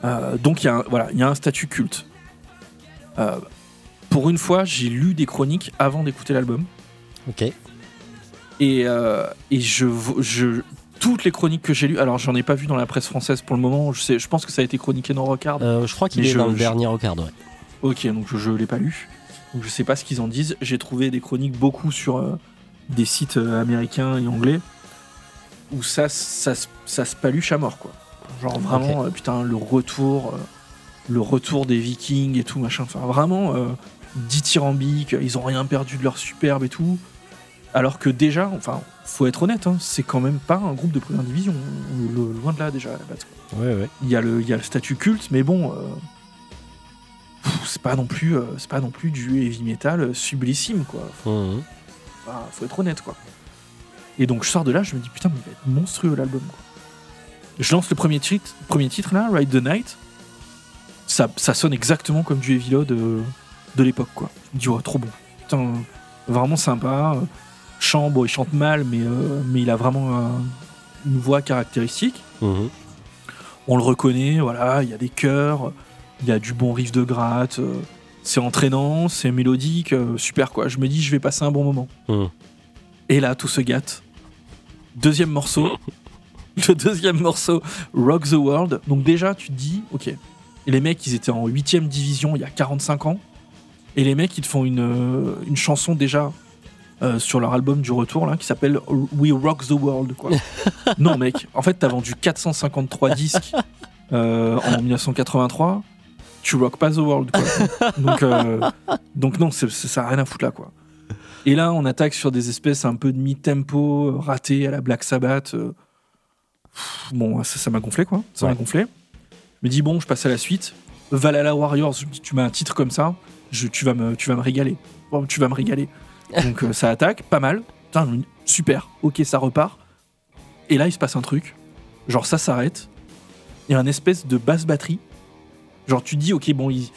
Euh, donc il y a un, voilà, il y a un statut culte. Pour une fois, j'ai lu des chroniques avant d'écouter l'album Ok. et, et je, je toutes les chroniques que j'ai lues, alors j'en ai pas vu dans la presse française pour le moment. Je sais, je pense que ça a été chroniqué dans Rockard. Je crois qu'il est je- dans le je- dernier regard, ouais. Ok, donc je, je l'ai pas lu. Donc je sais pas ce qu'ils en disent. J'ai trouvé des chroniques beaucoup sur des sites euh, américains et anglais où ça, ça, se- ça se paluche à mort, quoi. Genre vraiment, euh, putain, le retour, euh, le retour des Vikings et tout, machin. Enfin, vraiment, euh, dithyrambique, ils ont rien perdu de leur superbe et tout. Alors que déjà, enfin, faut être honnête, hein, c'est quand même pas un groupe de première division. Loin de là, déjà, quoi Ouais, ouais. il y a le, il y a le statut culte, mais bon, c'est pas non plus, c'est pas non plus du heavy metal sublissime, quoi. Faut, Hmm, pas- faut être honnête, quoi. Et donc je sors de là, je me dis putain, mais il va être monstrueux l'album. quoi. Je lance le premier titre, premier titre là, Ride the Night. ça, ça sonne exactement comme du Heavy Load euh, de l'époque, quoi. Je me dis, oh, trop bon. Putain, vraiment sympa. Chant, bon, il chante mal, mais, euh, mais il a vraiment un- une voix caractéristique. Mhm. On le reconnaît, voilà, il y a des chœurs, il y a du bon riff de gratte, euh, c'est entraînant, c'est mélodique, euh, super quoi. Je me dis, je vais passer un bon moment. Mhm. Et là, tout se gâte. Deuxième morceau. Le deuxième morceau, Rock the World. Donc déjà, tu te dis, ok. Et les mecs, ils étaient en 8ème division il y a 45 ans. Et les mecs, ils te font une, euh, une chanson déjà euh, sur leur album du retour, là, qui s'appelle We Rock the World. Quoi. non, mec, en fait, t'as vendu 453 disques euh, en 1983. Tu rock pas the world. Quoi. Donc, euh, donc non, ça n'a rien à foutre là. quoi. Et là, on attaque sur des espèces un peu de mi-tempo, ratés à la Black Sabbath. euh. Pff, Bon, ça m'a gonflé, quoi. Ça m'a gonflé. Je me dis, bon, je passe à la suite. Valhalla Warriors, je me dis, tu mets un titre comme ça, je, tu, vas me, tu vas me régaler. Bon, tu vas me régaler. Donc euh, ça attaque, pas mal. Putain, super, ok, ça repart. Et là, il se passe un truc. Genre, ça s'arrête. Il y a un espèce de basse batterie. Genre, tu dis, ok, bon, il-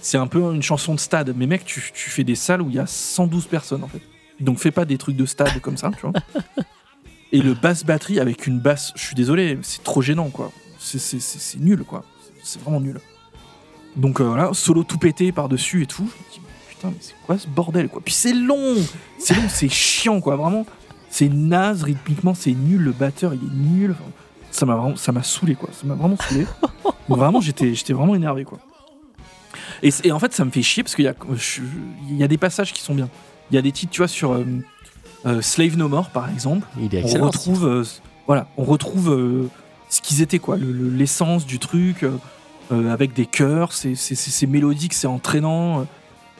c'est un peu une chanson de stade. Mais mec, tu, tu fais des salles où il y a 112 personnes, en fait. Donc, fais pas des trucs de stade comme ça, tu vois. Et le basse batterie avec une basse, je suis désolé, c'est trop gênant, quoi. C'est nul, quoi. C'est vraiment nul. Donc, euh, voilà, solo tout pété par-dessus et tout. Je me dis, putain, mais c'est quoi ce bordel, quoi. Puis c'est long C'est long, c'est chiant, quoi, vraiment. C'est naze, rythmiquement, c'est nul. Le batteur, il est nul. Enfin, ça m'a vraiment, ça m'a saoulé, quoi. Ça m'a vraiment saoulé. Vraiment, j'étais, j'étais vraiment énervé, quoi. Et, en fait, ça me fait chier parce qu'il y a, je- il y a des passages qui sont bien. Il y a des titres, tu vois, sur euh, euh, Slave No More, par exemple. Il est On retrouve, euh, voilà, on retrouve euh, ce qu'ils étaient, quoi, le- le- l'essence du truc, avec des chœurs, c'est c'est- c'est- c'est mélodique, c'est entraînant. euh,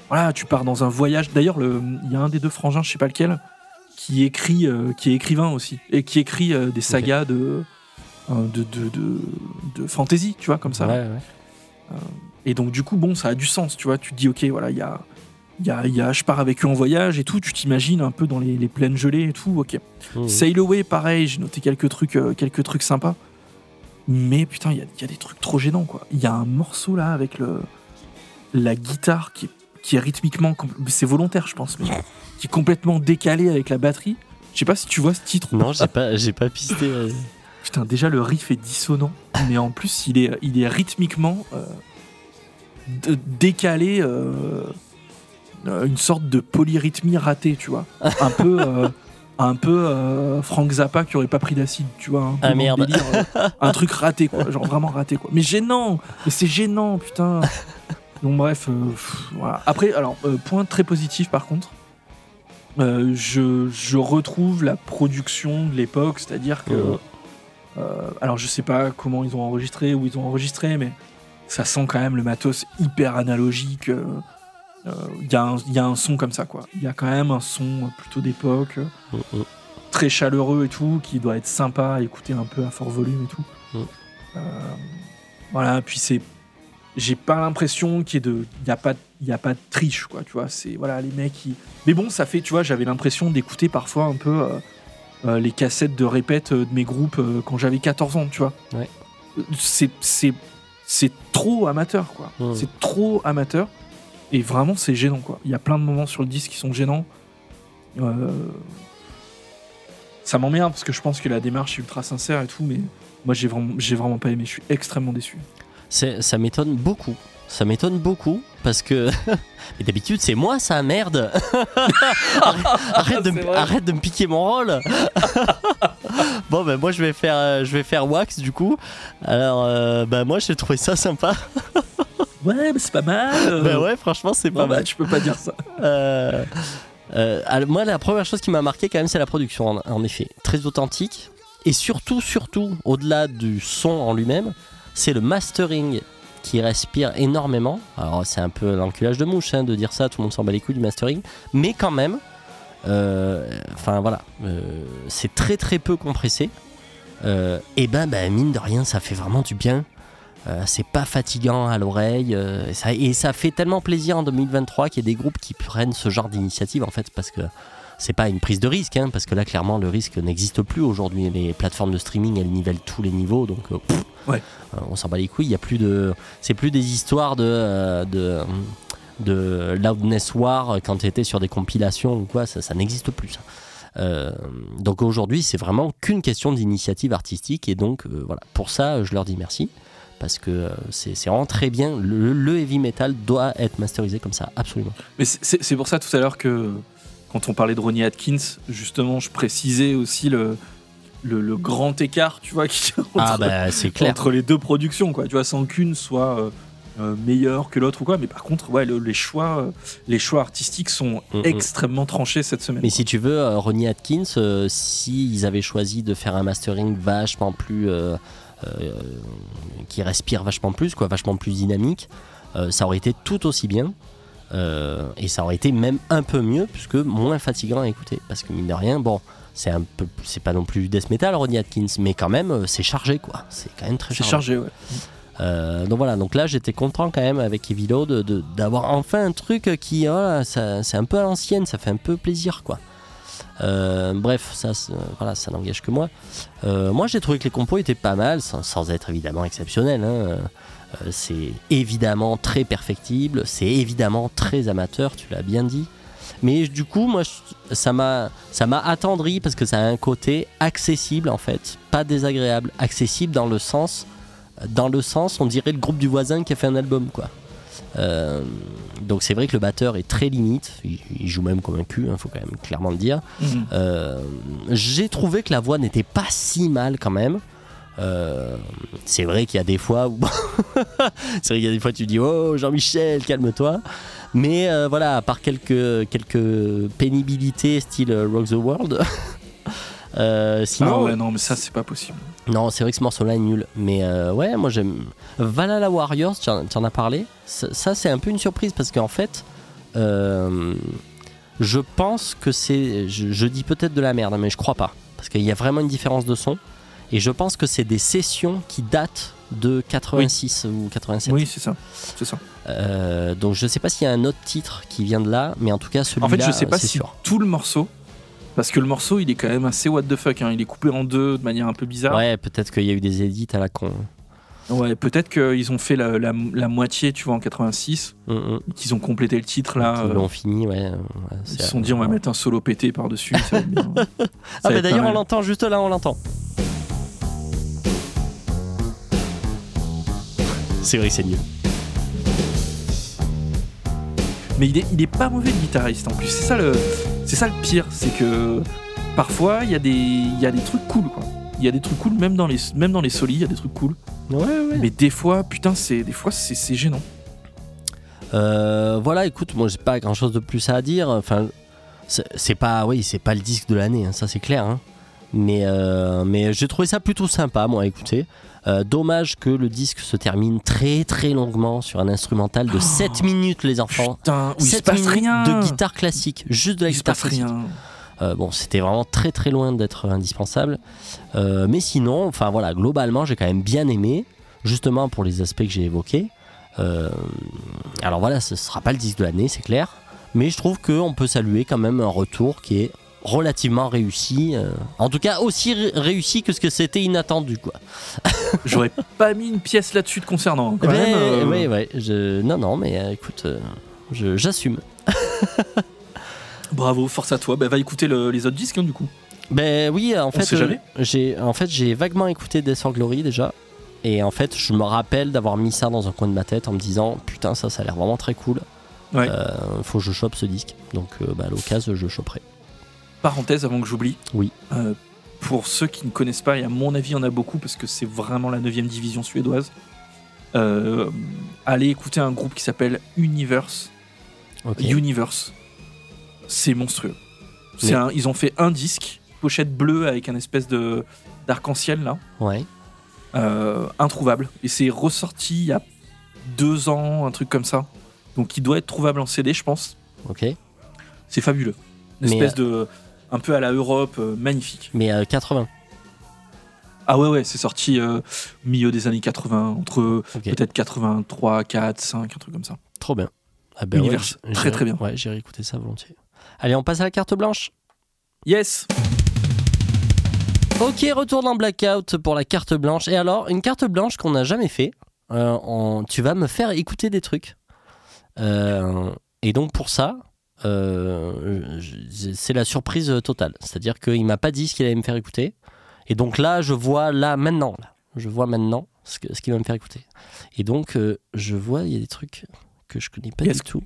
voilà, tu pars dans un voyage. D'ailleurs, le- il y a un des deux frangins, je sais pas lequel, qui écrit, euh, qui est écrivain aussi, et qui écrit euh, des sagas de, euh, de, de, de, de fantasy, tu vois, comme ça. Ouais, ouais. Et donc, du coup, bon, ça a du sens, tu vois. Tu te dis, ok, voilà, il y a, y, a, y a. Je pars avec eux en voyage et tout. Tu t'imagines un peu dans les, les plaines gelées et tout, ok. Mhm. Sail Away, pareil, j'ai noté quelques trucs, euh, quelques trucs sympas. Mais putain, il y a, y a des trucs trop gênants, quoi. Il y a un morceau là avec le, la guitare qui est, qui est rythmiquement. C'est volontaire, je pense, mais qui est complètement décalé avec la batterie. Je sais pas si tu vois ce titre. Non, j'ai pas, j'ai pas pisté. Putain, déjà le riff est dissonant, mais en plus il est, il est rythmiquement euh, décalé, euh, euh, une sorte de polyrythmie ratée, tu vois. Un peu, euh, un peu Frank Zappa qui aurait pas pris d'acide, tu vois. Un, Ah, merde. délire, un truc raté, quoi. Genre vraiment raté, quoi. Mais gênant, mais c'est gênant, putain. Donc bref, pff, voilà. Après, alors point très positif par contre. je, je retrouve la production de l'époque, c'est-à-dire que Mhm. Euh, alors je sais pas comment ils ont enregistré, où ils ont enregistré, mais ça sent quand même le matos hyper analogique. euh, euh, Il y, a un- il y a un son comme ça, quoi. Il y a quand même un son plutôt d'époque, euh, Mhm. très chaleureux et tout, qui doit être sympa à écouter un peu à fort volume et tout. Euh, voilà, puis c'est. J'ai pas l'impression qu'il y ait de. Y a pas, y a pas de triche, quoi, tu vois. C'est. Voilà, les mecs qui. Mais bon, ça fait, tu vois, j'avais l'impression d'écouter parfois un peu. euh, euh, les cassettes de répète euh, de mes groupes euh, quand j'avais 14 ans, tu vois. Ouais. C'est, c'est, c'est trop amateur, quoi. Mhm. C'est trop amateur. Et vraiment, c'est gênant, quoi. Il y a plein de moments sur le disque qui sont gênants. Euh, Ça m'emmerde parce que je pense que la démarche est ultra sincère et tout, mais moi, j'ai vraiment, j'ai vraiment pas aimé. Je suis extrêmement déçu. C'est- ça m'étonne beaucoup. Ça m'étonne beaucoup parce que. Mais d'habitude, c'est moi ça, merde arrête, arrête de, me- vrai. arrête de me piquer mon rôle Bon, ben moi je vais faire, euh, je vais faire Wax du coup. Alors, euh, bah moi j'ai trouvé ça sympa. Ouais, mais c'est pas mal. Bah ouais, franchement, c'est pas bah, mal. tu peux pas dire ça. Euh, euh, moi, la première chose qui m'a marqué quand même, c'est la production, en, en effet. Très authentique. Et surtout, surtout, au-delà du son en lui-même, c'est le mastering qui respire énormément. Alors, c'est un peu l'enculage de mouche hein, de dire ça, tout le monde s'en bat les couilles du mastering. Mais quand même, euh, enfin voilà, euh, c'est très très peu compressé. Euh, et ben, ben, mine de rien, ça fait vraiment du bien. C'est pas fatigant à l'oreille et ça, et ça fait tellement plaisir en 2023 qu'il y ait des groupes qui prennent ce genre d'initiative en fait parce que c'est pas une prise de risque, hein, parce que là, clairement, le risque n'existe plus aujourd'hui. Les plateformes de streaming, elles nivellent tous les niveaux, donc euh, pff, Ouais. euh, on s'en bat les couilles. Il y a plus de, c'est plus des histoires de, euh, de, de loudness war quand tu étais sur des compilations ou quoi, ça, ça n'existe plus. ça. Euh, donc aujourd'hui, c'est vraiment qu'une question d'initiative artistique, et donc euh, voilà, pour ça, je leur dis merci. Parce que euh, c'est vraiment très bien. Le, le heavy metal doit être masterisé comme ça, absolument. Mais c'est pour ça tout à l'heure que quand on parlait de Ronnie Atkins, justement, je précisais aussi le, le, le grand écart, tu vois, qui entre, Ah bah clair. entre les deux productions, quoi. Tu vois, sans qu'une soit euh, euh, meilleure que l'autre ou quoi. Mais par contre, ouais, le- les choix, euh, les choix artistiques sont Mm, mm. extrêmement tranchés cette semaine. Mais si tu veux, euh, Ronnie Atkins, euh, s'ils avaient choisi de faire un mastering vachement plus. qui respire vachement plus, quoi, vachement plus dynamique, ça aurait été tout aussi bien. Euh, et ça aurait été même un peu mieux, puisque moins fatigant à écouter. Parce que mine de rien, bon, c'est un peu. C'est pas non plus death metal, Ronnie Atkins, mais quand même, euh, c'est chargé, quoi. C'est quand même très C'est chargé. chargé, ouais. Euh, donc voilà, donc là j'étais content quand même avec Evilo de- de- d'avoir enfin un truc qui, voilà, ça- c'est un peu à l'ancienne, ça fait un peu plaisir quoi. Euh, bref, ça, c'est- voilà, ça n'engage que moi. Euh, moi j'ai trouvé que les compos étaient pas mal, sans, sans être évidemment exceptionnels. hein. Euh, c'est évidemment très perfectible, c'est évidemment très amateur, tu l'as bien dit. Mais du coup, moi, ça m'a, ça m'a attendri parce que ça a un côté accessible en fait, pas désagréable, accessible dans le sens dans le sens, on dirait le groupe du voisin qui a fait un album, quoi. Euh, donc c'est vrai que le batteur est très limite, il, il joue même comme un cul, il faut quand même clairement le dire. Mhm. Euh, J'ai trouvé que la voix n'était pas si mal quand même. Euh, c'est vrai qu'il y a des fois où c'est vrai qu'il y a des fois tu dis oh Jean-Michel calme-toi mais euh, voilà à part quelques quelques pénibilités style euh, Rock the World euh, sinon Ah ouais, non, mais ça, c'est pas possible. non, c'est vrai que ce morceau-là est nul. Mais ouais, moi j'aime. Valhalla Warriors, tu en, as parlé. Ça, ça, c'est un peu une surprise parce qu'en fait, je pense que c'est. Je, je dis peut-être de la merde, mais je crois pas. Parce qu'il y a vraiment une différence de son. Et je pense que c'est des sessions qui datent de 86 ou 87. Oui, c'est ça. C'est ça. Euh, donc je sais pas s'il y a un autre titre qui vient de là, mais en tout cas celui-là, En fait, je sais pas c'est si sûr. tout le morceau, parce que le morceau, il est quand même assez what the fuck. hein. Il est coupé en deux de manière un peu bizarre. Ouais, peut-être qu'il y a eu des édits à la con. Ouais, peut-être qu'ils ont fait la, la- la moitié, tu vois, en 86, Hum, hum. et qu'ils ont complété le titre là. Ils euh, l'ont fini, ouais. euh, ouais, ils se sont dit, on va mettre un solo pété par-dessus. Ah bah pas d'ailleurs on l'entend juste là, on l'entend. C'est vrai c'est mieux. Mais il est, il est pas mauvais le guitariste en plus. C'est ça le, c'est ça le pire, c'est que parfois il y a des, il y a des trucs cool quoi. Il y a des trucs cool même dans les, même dans les solis, il y a des trucs cool. Ouais, ouais. Mais des fois, putain, c'est, des fois c'est, c'est gênant. Euh, voilà, écoute, moi j'ai pas grand chose de plus à dire. Enfin, c'est c'est pas, oui, c'est pas le disque de l'année, hein, ça c'est clair. hein. Mais, euh, mais j'ai trouvé ça plutôt sympa, moi, à écouter. Euh, dommage que le disque se termine très très longuement sur un instrumental de Oh. 7 minutes, les enfants. Putain, où il se 7 passe minutes rien. de guitare classique, juste de la Il se guitare passe classique. rien. Euh, bon, c'était vraiment très très loin d'être indispensable. Euh, mais sinon, enfin voilà, globalement, j'ai quand même bien aimé, justement pour les aspects que j'ai évoqués. Alors voilà, ce sera pas le disque de l'année, c'est clair. Mais je trouve qu'on peut saluer quand même un retour qui est relativement réussi. euh, en tout cas, aussi ré- réussi que ce que c'était inattendu, quoi. J'aurais pas mis une pièce là-dessus de concernant. Quand Mais- même, euh, ouais, ouais, je- non, non, mais euh, écoute, j'assume. Bravo, force à toi. Bah, va écouter le- les autres disques hein, du coup. Ben oui, en fait, euh, j'ai en fait j'ai vaguement écouté Death or Glory déjà, et en fait je me rappelle d'avoir mis ça dans un coin de ma tête en me disant putain ça ça a l'air vraiment très cool. Ouais. Euh, faut que je chope ce disque, donc euh, bah, à l'occasion je choperai. Parenthèse avant que j'oublie. Oui. Euh, pour ceux qui ne connaissent pas, et à mon avis, il y en a beaucoup parce que c'est vraiment la 9 division suédoise. euh, allez écouter un groupe qui s'appelle Universe. Universe. C'est monstrueux. Un- ils ont fait un disque, pochette bleue avec un espèce de d'arc-en-ciel là, Ouais. euh, introuvable. Et c'est ressorti il y a deux ans, un truc comme ça. Donc il doit être trouvable en CD, je pense. Ok. C'est fabuleux. Une Mais, espèce de. Un peu à la Europe, euh, magnifique. Mais euh, 80. Ah ouais, ouais, c'est sorti euh, au milieu des années 80, entre peut-être 83, 4, 5, un truc comme ça. Trop bien. Ah ben Universe. ouais, Très, très bien. Ouais, j'irai écouter ça volontiers. Allez, on passe à la carte blanche. Yes Ok, retour dans Blackout pour la carte blanche. Et alors, une carte blanche qu'on n'a jamais fait. Euh, Tu vas me faire écouter des trucs. Euh, et donc pour ça, euh, c'est la surprise totale. C'est-à-dire qu'il m'a pas dit ce qu'il allait me faire écouter. Et donc là, je vois là maintenant, là, je vois maintenant ce que- ce qu'il va me faire écouter. Et donc euh, je vois il y a des trucs que je connais pas Yes. du tout.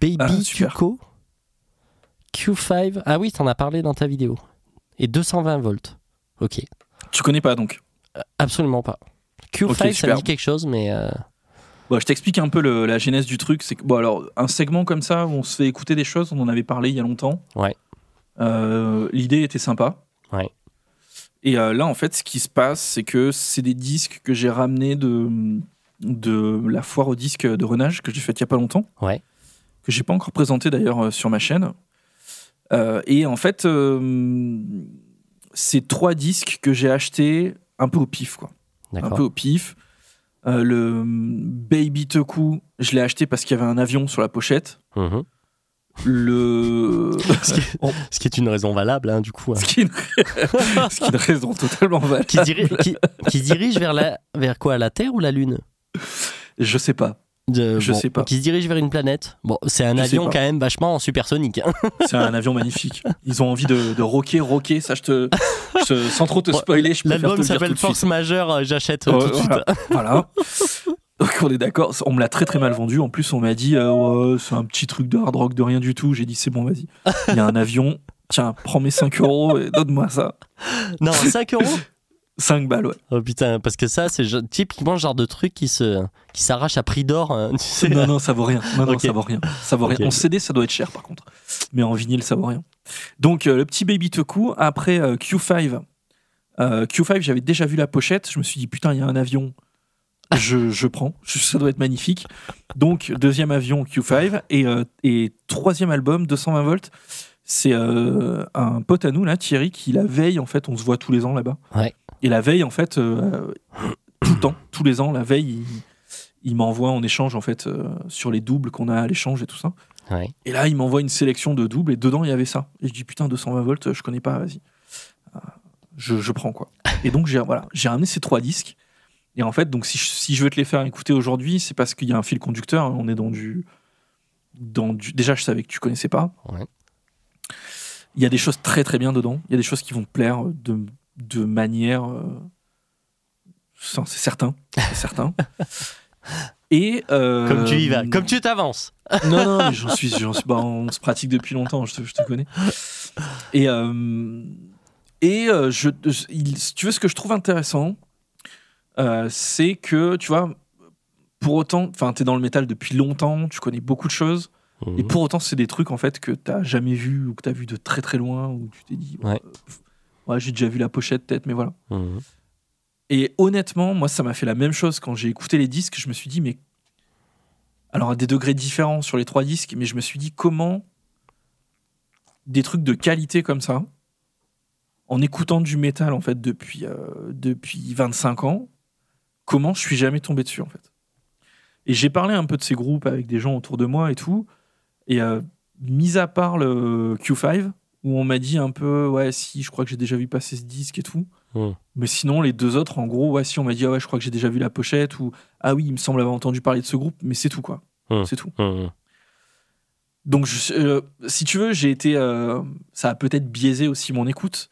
Baby Ah, super. Qco Q5. Ah oui, t'en as parlé dans ta vidéo. Et 220 volts. Ok. Tu connais pas donc Absolument pas. Q5, Ok, ça me dit quelque chose, mais euh, Bon, je t'explique un peu le- la genèse du truc. C'est que, bon, alors, un segment comme ça où on se fait écouter des choses, on en avait parlé il y a longtemps. Ouais. Euh, L'idée était sympa. Ouais. Et euh, là, en fait, ce qui se passe, c'est que c'est des disques que j'ai ramenés de, de la foire au disque de Renage que j'ai faite il y a pas longtemps. Ouais. Que j'ai pas encore présenté d'ailleurs euh, sur ma chaîne. Euh, et en fait, c'est trois disques que j'ai achetés un peu au pif, quoi un peu au pif. Euh, le Baby Teku, je l'ai acheté parce qu'il y avait un avion sur la pochette. Mhm. Le. ce, qui est, On- ce qui est une raison valable, hein, du coup. hein. ce, qui est une... ce qui est une raison totalement valable. Qui, se diri- qui- dirige vers, la, vers quoi La Terre ou la Lune? Je sais pas. De- Je sais pas. Qui se dirige vers une planète. Bon, c'est un Je avion quand même vachement supersonique. hein. C'est un avion magnifique. Ils ont envie de, de rocker, rocker. Ça, je te. je te- sans trop te spoiler, je peux L'album s'appelle Force Majeure, euh, j'achète euh, tout de suite. voilà. voilà. Donc on est d'accord. On me l'a très très mal vendu. En plus, on m'a dit euh, c'est un petit truc de hard rock de rien du tout. J'ai dit c'est bon, vas-y. Il y a un avion. Tiens, prends mes 5 euros et donne-moi ça. Non, 5 euros? 5 balles, ouais. Oh putain, parce que ça, c'est typiquement le genre de truc qui se qui s'arrache à prix d'or. hein, tu sais. Non, non, ça vaut rien. Non, non, Ok. ça vaut rien. Ça vaut rien. Ok. En CD, ça doit être cher par contre. Mais en vinyle, ça vaut rien. Donc, euh, le petit Baby Teku, après euh, Q5. Euh, Q5, j'avais déjà vu la pochette. Je me suis dit, putain, il y a un avion. Je, je prends. Je- ça doit être magnifique. Donc, deuxième avion, Q5. Et, euh, et troisième album, 220 volts. C'est euh, un pote à nous, là, Thierry, qui la veille, en fait, on se voit tous les ans là-bas. Ouais. Et la veille, en fait, euh, tout le temps, tous les ans, la veille, il, il m'envoie en échange, en fait, euh, sur les doubles qu'on a à l'échange et tout ça. Ouais. Et là, il m'envoie une sélection de doubles et dedans, il y avait ça. Et je dis, putain, 220 volts, je connais pas, vas-y. Je, je prends, quoi. Et donc, j'ai voilà, j'ai ramené ces trois disques. Et en fait, donc, si je, si je veux te les faire écouter aujourd'hui, c'est parce qu'il y a un fil conducteur. hein. On est dans du, dans du. Déjà, je savais que tu connaissais pas. Ouais. Il y a des choses très très bien dedans. Il y a des choses qui vont te plaire de, de manière. euh, ça, C'est certain. C'est certain. Et. euh, Comme tu y vas, comme tu t'avances. non, non, mais j'en suis, j'en suis- bah, on se pratique depuis longtemps, je te, je te connais. Et, euh, et euh, je, je- il- si tu veux, ce que je trouve intéressant, euh, c'est que, tu vois, pour autant, enfin, t'es dans le métal depuis longtemps, tu connais beaucoup de choses, et Mhm. pour autant, c'est des trucs, en fait, que t'as jamais vu ou que t'as vu de très très loin, où tu t'es dit, Ouais. euh, ouais, j'ai déjà vu la pochette, peut-être, mais voilà. Mhm. Et honnêtement, moi, ça m'a fait la même chose quand j'ai écouté les disques. Je me suis dit, mais. Alors, à des degrés différents sur les trois disques, mais je me suis dit, comment des trucs de qualité comme ça, en écoutant du métal, en fait, depuis, euh, depuis 25 ans, comment je suis jamais tombé dessus, en fait. Et j'ai parlé un peu de ces groupes avec des gens autour de moi et tout. Et euh, mis à part le Q5, où on m'a dit un peu, ouais, si, je crois que j'ai déjà vu passer ce disque et tout. Mais sinon, les deux autres, en gros, ouais, si on m'a dit, ah ouais, je crois que j'ai déjà vu la pochette, ou ah oui, il me semble avoir entendu parler de ce groupe, mais c'est tout, quoi. C'est tout. Donc, je- euh, si tu veux, j'ai été. euh, ça a peut-être biaisé aussi mon écoute,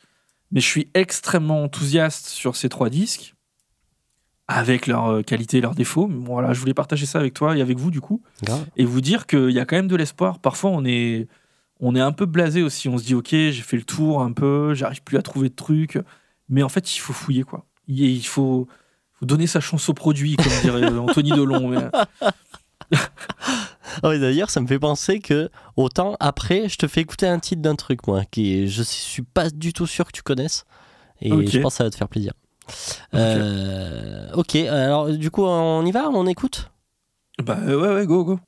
mais je suis extrêmement enthousiaste sur ces trois disques, avec leurs euh, qualités et leurs défauts. Mais bon, voilà, je voulais partager ça avec toi et avec vous, du coup, Grave. et vous dire qu'il y a quand même de l'espoir. Parfois, on est. On est un peu blasé aussi. On se dit, ok, j'ai fait le tour un peu, j'arrive plus à trouver de trucs. Mais en fait, il faut fouiller, quoi. Il faut, faut donner sa chance au produit, comme dirait Anthony Delon. mais- oui, D'ailleurs, ça me fait penser que autant après, je te fais écouter un titre d'un truc, moi, qui je suis pas du tout sûr que tu connaisses. Et je pense que ça va te faire plaisir. Euh, ok, alors du coup, on y va On écoute? Bah ouais, ouais, go, go.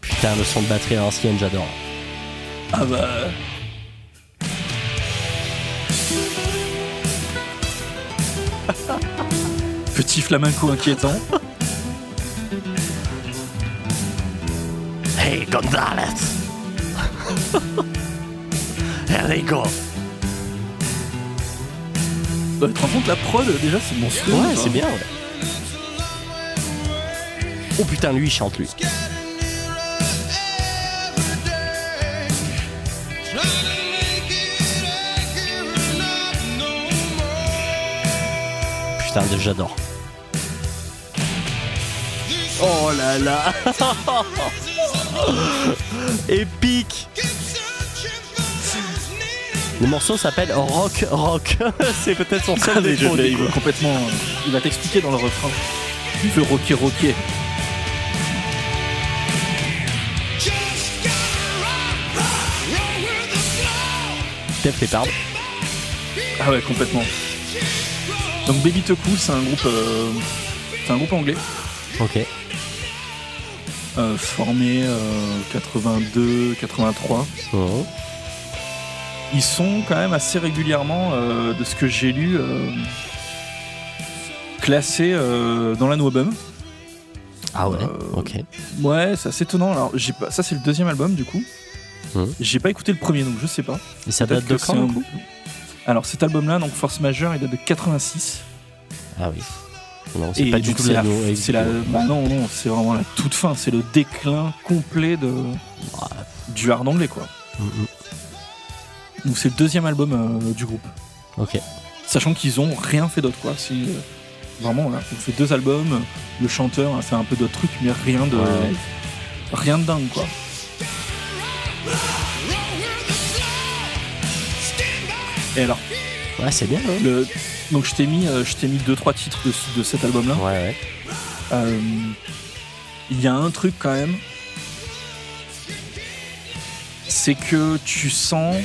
Putain, le son de batterie à l'ancienne, j'adore. Ah bah. Petit flamenco inquiétant. Gonzalez. Enrico. Bah, tu te rends compte, la prod, déjà, c'est monstrueux. Ouais, quoi. c'est bien, ouais. Oh putain, lui, il chante, lui. Putain, j'adore. Oh là là Épique Le morceau s'appelle Rock Rock. c'est peut-être son seul je défaut. il veut complètement. Il va t'expliquer dans le refrain. Il veut rocker, rocker. Def Leppard. Ah ouais, complètement. Donc Baby Toku, c'est un groupe, euh, c'est un groupe anglais Ok. Euh, formé euh, 82, 83. Mhm. Ils sont quand même assez régulièrement, euh, de ce que j'ai lu, euh, classés euh, dans la no album. Ah ouais, Euh, ok. Ouais, c'est assez étonnant. Alors, j'ai pas, ça c'est le deuxième album du coup. Mhm. J'ai pas écouté le premier, donc je sais pas. Et ça date de quand un- Alors cet album-là, donc Force Majeure, il date de 86. Ah oui. C'est Et pas du tout la c'est la, bah non, non, c'est vraiment la toute fin. C'est le déclin complet de du hard anglais, quoi. Donc c'est le deuxième album euh, du groupe, Ok. sachant qu'ils ont rien fait d'autre, quoi. C'est euh, vraiment là, on fait deux albums. Le chanteur a fait un peu d'autres trucs, mais rien de Ouais. rien de dingue, quoi. Et alors, Ouais, c'est bien, hein le, donc je t'ai mis, euh, je t'ai mis deux trois titres de, de cet album-là. Ouais, ouais. Euh, Il y a un truc quand même, c'est que tu sens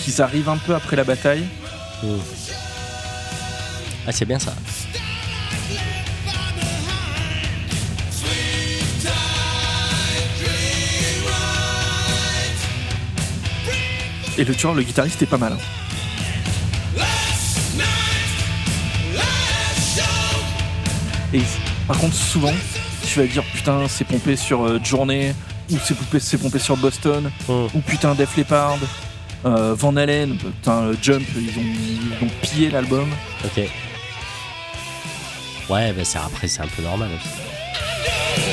qu'ils arrivent un peu après la bataille. Mhm. Ah, c'est bien ça. Et le, tu vois, le guitariste est pas mal. hein. Et par contre, souvent, tu vas dire putain, c'est pompé sur euh, Journée, ou c'est pompé, c'est pompé sur Boston, Mhm. ou putain, Def Leppard, euh, Van Halen, putain, euh, Jump, ils ont, ils ont pillé l'album. Ok. Ouais, bah c'est après, c'est un peu normal aussi.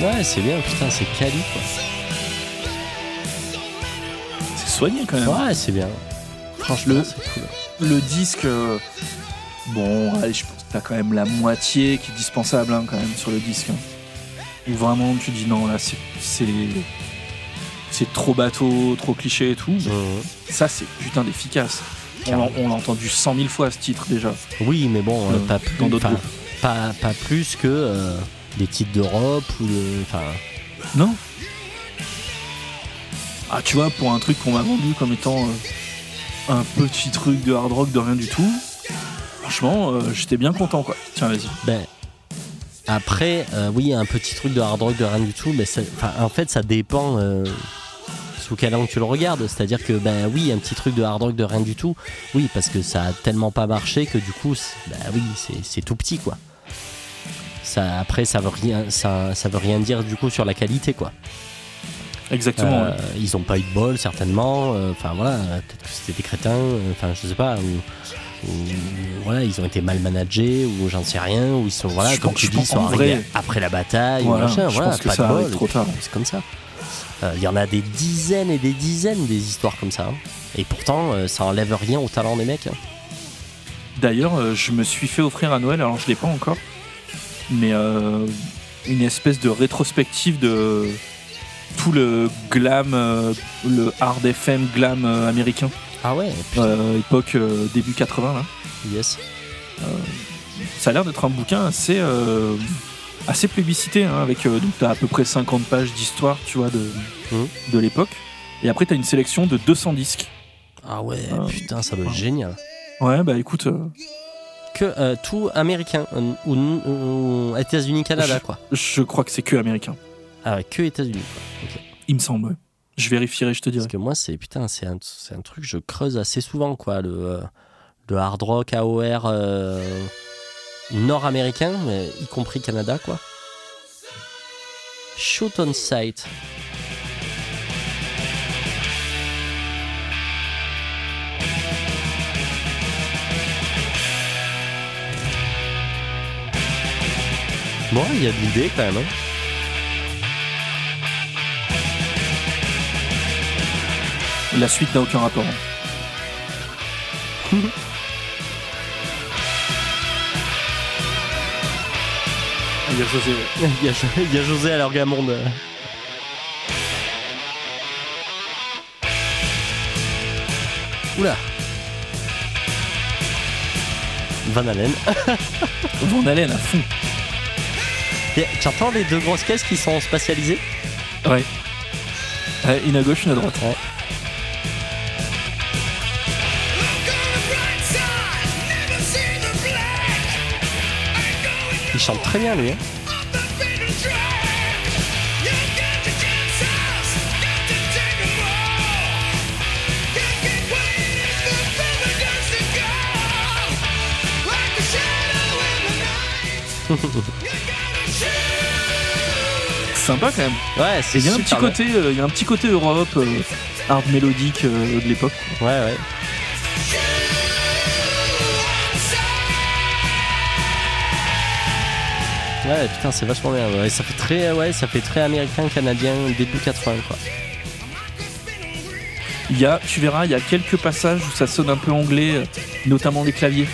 Ouais, c'est bien, putain, c'est quali quoi. C'est soigné quand même. Ouais, c'est bien. Franchement, Le- c'est cool. Le disque, euh, bon, allez, je pense que t'as quand même la moitié qui est dispensable hein, quand même sur le disque. hein. Où vraiment tu dis non, là c'est. c'est- C'est trop bateau, trop cliché et tout. Ça, c'est putain d'efficace. On l'a- Carrément. on l'a entendu 100 000 fois ce titre déjà. Oui, mais bon, euh, pas, plus, dans d'autres pas plus que euh, des titres d'Europe ou de- enfin, Non Ah, tu vois, pour un truc qu'on m'a vendu comme étant euh, un petit truc de hard rock de rien du tout, franchement, euh, j'étais bien content quoi. Tiens, vas-y. ben après, euh, oui, un petit truc de hard rock de rien du tout, mais ça- en fait, ça dépend euh, sous quel angle tu le regardes. C'est-à-dire que ben oui, un petit truc de hard rock de rien du tout, oui, parce que ça a tellement pas marché que du coup, ben oui, c'est tout petit quoi. Ça, après, ça veut rien, ça, ça veut rien dire du coup sur la qualité quoi. Exactement. Euh, ouais. Ils ont pas eu de bol, certainement. Euh, Enfin voilà, peut-être que c'était des crétins. euh, Enfin, je sais pas. Ou, ou, voilà, ils ont été mal managés, ou j'en sais rien. Ou ils sont voilà, Je comme pense- tu dis, ils sont arrivés vrai. après la bataille. Voilà, ou machin, je voilà, pense que pas ça de bol. trop tard. C'est comme ça. Il y en a des dizaines et des dizaines des histoires comme ça. hein. Et pourtant, ça enlève rien au talent des mecs. hein. D'ailleurs, je me suis fait offrir à Noël, alors je l'ai pas encore, mais euh, une espèce de rétrospective de tout le glam, euh, le hard FM glam euh, américain, Ah ouais, euh, époque début 80 là. yes. Ça a l'air d'être un bouquin assez, assez plébiscité, hein, avec donc t'as à peu près 50 pages d'histoire, tu vois, de, Mhm. de l'époque. Et après t'as une sélection de 200 disques. Ah ouais, putain, ça doit être génial. Ouais, bah écoute, Que euh, tout américain, euh, ou, ou États-Unis, Canada, Je- quoi. je crois que c'est que américain. Ah ouais, que États-Unis. Il me semble. Je vérifierai, je te dirai. Parce que moi, c'est putain, c'est un, c'est un truc que je creuse assez souvent, quoi. Le, euh, le hard rock AOR euh, nord-américain, mais y compris Canada, quoi. Shoot on sight. Bon, il y a de l'idée quand même. hein. La suite n'a aucun rapport. Il y a José. Il y a, il y a José à l'orgamonde. Oula. Van Allen. Van Halen à fond. Et Tu entends les deux grosses caisses qui sont spatialisées Ouais. Ouais, une à gauche, une à droite. Il chante très bien lui. hein. Sympa quand même. Ouais, c'est Et il y a un super petit côté, euh, il y a un petit côté Europe, euh, hard mélodique euh, de l'époque. bien. Ouais, ouais. Ouais, putain, c'est vachement bien. Ouais, ça fait très, ouais, ça fait très américain, canadien, début 80, quoi. Il y a, tu verras, il y a quelques passages où ça sonne un peu anglais, euh, notamment les claviers.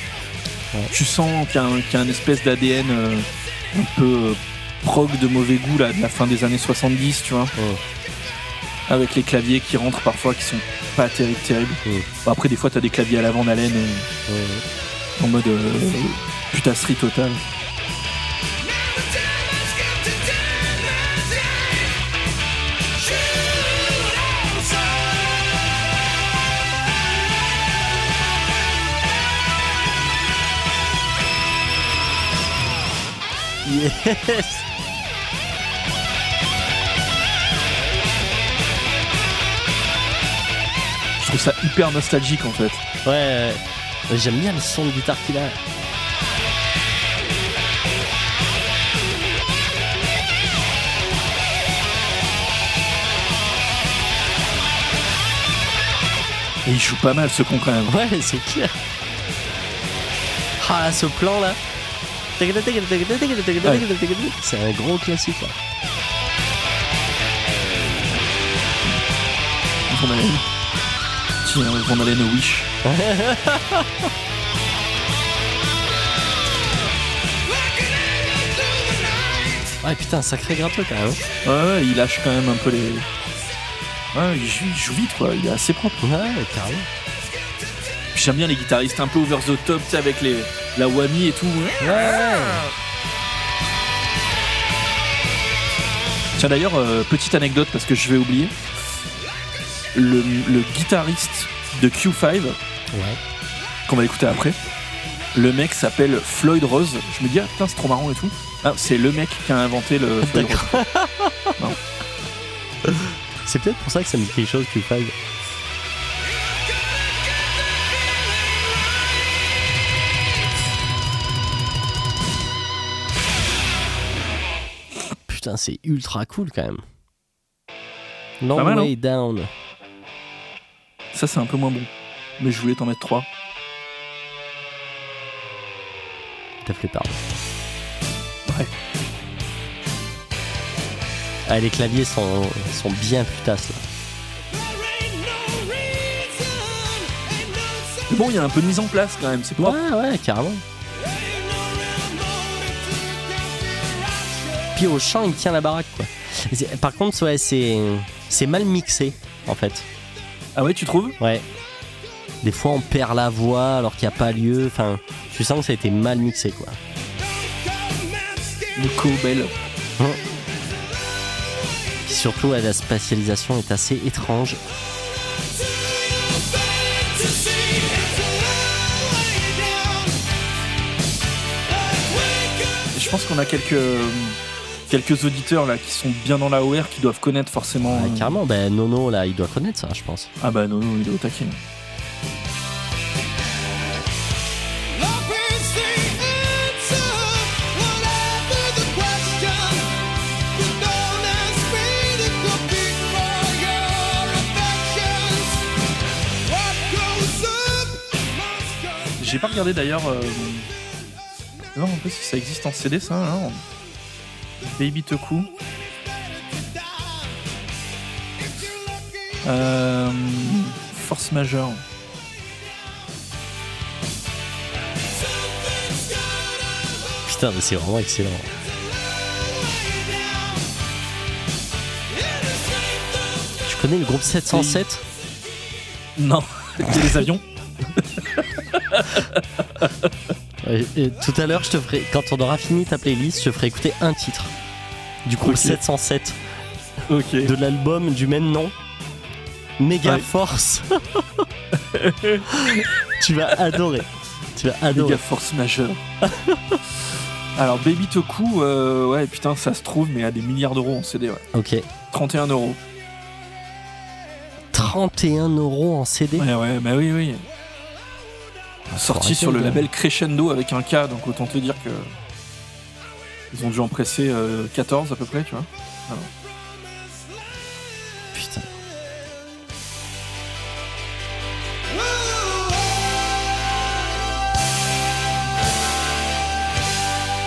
Ouais. Tu sens qu'il y, a un- qu'il y a un espèce d'ADN euh, un peu euh, prog de mauvais goût là, de la fin des années 70, tu vois. Avec les claviers qui rentrent parfois qui sont pas terribles, terribles. Bon, après, des fois, t'as des claviers à la Van Halen euh, en mode euh, putasserie totale. Yes trouve ça hyper nostalgique en fait. Ouais, ouais. j'aime bien le son de guitare qu'il a. Et il joue pas mal ce con quand même. Ouais, c'est clair. Ah, ce plan là. C'est un gros classique. Là. Halen. Tiens, Van Halen Wish. Ouais, putain, sacré gratteux quand même. Ouais, ouais, il lâche quand même un peu les. Ouais, il joue, il joue vite quoi, il est assez propre. Ouais, carrément. Puis J'aime bien les guitaristes un peu over the top, tu sais, avec les, la whammy et tout. Ouais. Tiens d'ailleurs, euh, petite anecdote parce que je vais oublier. Le, le guitariste de Q5, Ouais. qu'on va écouter après, le mec s'appelle Floyd Rose. Je me dis, ah putain, c'est trop marrant et tout. Ah, c'est le mec qui a inventé le Floyd Rose. C'est peut-être pour ça que ça me dit quelque chose, Q5. Putain, c'est ultra cool quand même. Long Pas mal, way down. Ça, c'est un peu moins bon. Mais je voulais t'en mettre trois. T'as fait pardon. Ouais. Ah, les claviers sont, sont bien putasses là. Mais bon, il y a un peu de mise en place quand même, c'est propre. Ouais, ouais, carrément. Puis au chant, il tient la baraque quoi. Par contre, ouais, c'est c'est mal mixé en fait. Ah ouais, tu trouves? Ouais. Des fois, on perd la voix alors qu'il n'y a pas lieu. Enfin, tu sens que ça a été mal mixé quoi. Nico Bell. Puis surtout, ouais, la spatialisation est assez étrange. Je pense qu'on a quelques, quelques auditeurs là qui sont bien dans la OR qui doivent connaître forcément. Ouais, euh, carrément, ben Nono là, il doit connaître ça, je pense. Ah bah non, non, il est au taquet. J'ai pas regardé d'ailleurs. Euh... voir un peu si ça existe en CD ça. alors. Baby Toku. Euh... Force majeure. Putain, mais c'est vraiment excellent. Tu connais le groupe 707 Non, les avions. Et Tout à l'heure, je te ferai, quand on aura fini ta playlist, je te ferai écouter un titre du groupe Ok. 707 Ok. de l'album du même nom, Mega Ouais. Force. tu vas adorer. Tu vas adorer. Force majeure. Alors Baby Toku, euh, ouais putain ça se trouve mais à des milliards d'euros en CD ouais. Ok. 31 euros. 31 euros en CD. Ouais ouais bah oui oui. Sorti sur le label Crescendo avec un K donc autant te dire que ils ont dû en presser euh, 14 à peu près tu vois. Putain.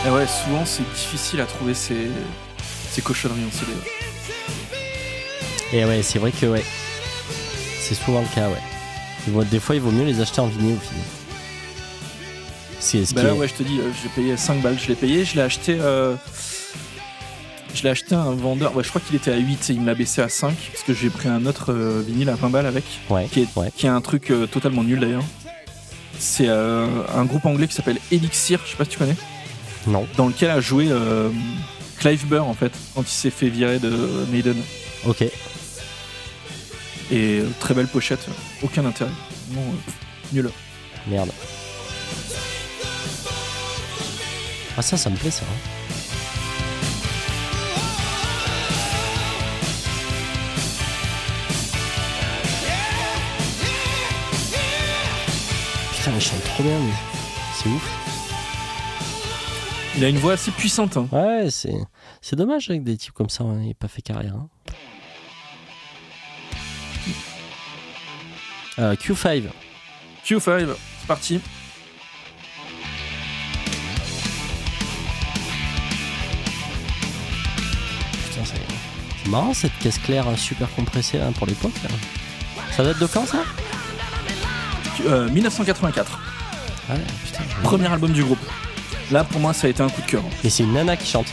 Et ouais souvent c'est difficile à trouver ces, ces cochonneries en CD. ouais. Et ouais, c'est vrai que ouais. C'est souvent le cas, ouais. Des fois, il vaut mieux les acheter en vinyle au final. Bah là ouais je te dis euh, j'ai payé 5 balles je l'ai payé je l'ai acheté euh, je l'ai acheté à un vendeur ouais je crois qu'il était à 8 et il me l'a baissé à 5 parce que j'ai pris un autre euh, vinyle à 20 balles avec Ouais, qui est, ouais. qui est un truc euh, totalement nul d'ailleurs c'est un groupe anglais qui s'appelle Elixir je sais pas si tu connais Non. dans lequel a joué Clive Burr en fait quand il s'est fait virer de Maiden Ok. et très belle pochette aucun intérêt nul Merde. Ah ça, ça me plaît ça. hein. Putain, il chante trop bien. C'est ouf. il a une voix assez puissante hein. Ouais, c'est c'est dommage avec des types comme ça, hein, il n'a pas fait carrière. hein. Euh, Q5. Q5 c'est parti marrant cette caisse claire euh, super compressée là, pour l'époque. là. Ça date de quand ça? Euh, 1984 Ah ouais, putain. je- premier album du groupe. Là, pour moi, ça a été un coup de cœur. Et c'est une nana qui chante.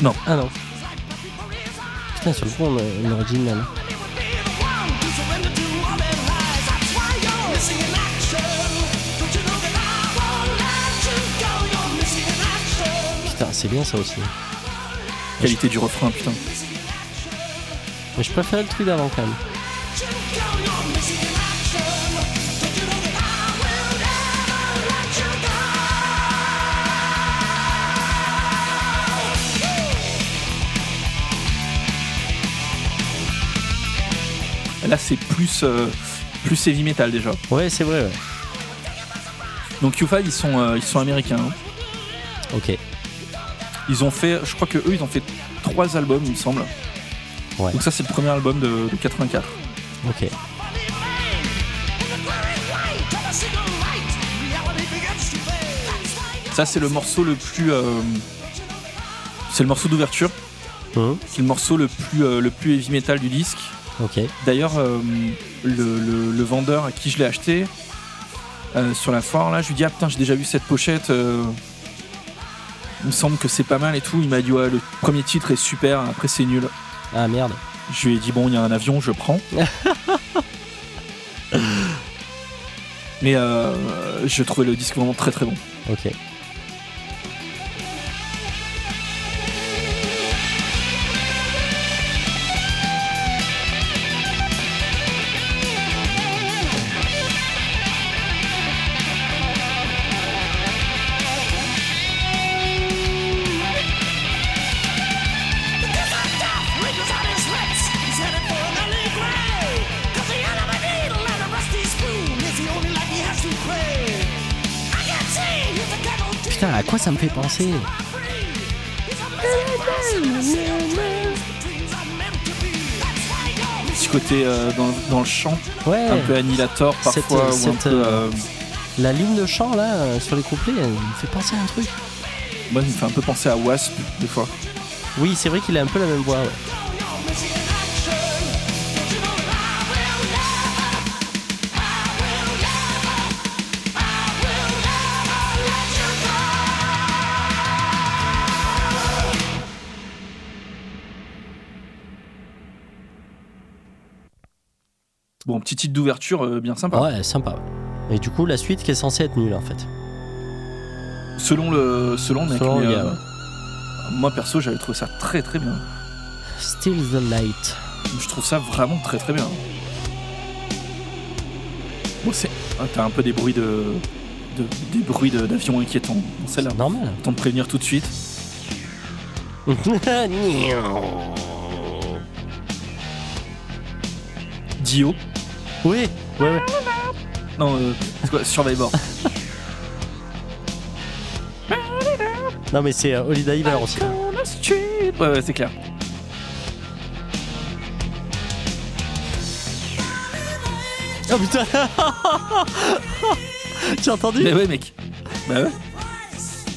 Non. Ah non. Putain, sur le coup, on, on aurait dit une nana. Putain, c'est bien ça aussi. Qualité du refrain, putain. Mais je préfère le truc d'avant quand même. Là, c'est plus, euh, plus heavy metal déjà. Ouais, c'est vrai, ouais. Donc Q5, ils sont, euh, ils sont américains. hein. Ok. Ils ont fait, je crois que eux, ils ont fait trois albums, il me semble. Ouais. Donc ça, c'est le premier album de, de 84. Ok. Ça, c'est le morceau le plus, euh, c'est le morceau d'ouverture, Hum, qui est le morceau le plus, euh, le plus heavy metal du disque. Ok. D'ailleurs, euh, le, le- le vendeur à qui je l'ai acheté sur la foire, là, je lui dis ah putain, j'ai déjà vu cette pochette. Il me semble que c'est pas mal et tout. Il m'a dit ouais, le premier titre est super, après c'est nul. Ah merde. Je lui ai dit bon, il y a un avion, je prends. Mais euh, je trouvais le disque vraiment très très bon. Ok. Penser Petit côté euh, dans, dans le chant, Ouais, un peu Annihilator Cette- parfois, ou un cette, peu. euh, la ligne de chant là, euh, sur les couplets, elle me fait penser à un truc. moi, il me fait un peu penser à Wasp des fois. Oui, c'est vrai qu'il a un peu la même voix. ouais. Petit titre d'ouverture euh, bien sympa. Ouais, sympa. Et du coup, la suite qui est censée être nulle en fait. Selon le, selon mec, le gars, euh, ouais. moi perso, j'avais trouvé ça très très bien. Still the Light. Je trouve ça vraiment très très bien. Bon, c'est. ah, T'as un peu des bruits de. de- des bruits de- d'avions inquiétants dans celle-là. Normal. Temps de prévenir tout de suite. Dio. Oui, ouais, ouais. Non, euh, c'est quoi Survivor. Non, mais c'est euh, Holiday Diver aussi. Ouais, ouais, c'est clair. Oh putain Tu as entendu Mais ouais, mec. Bah ouais.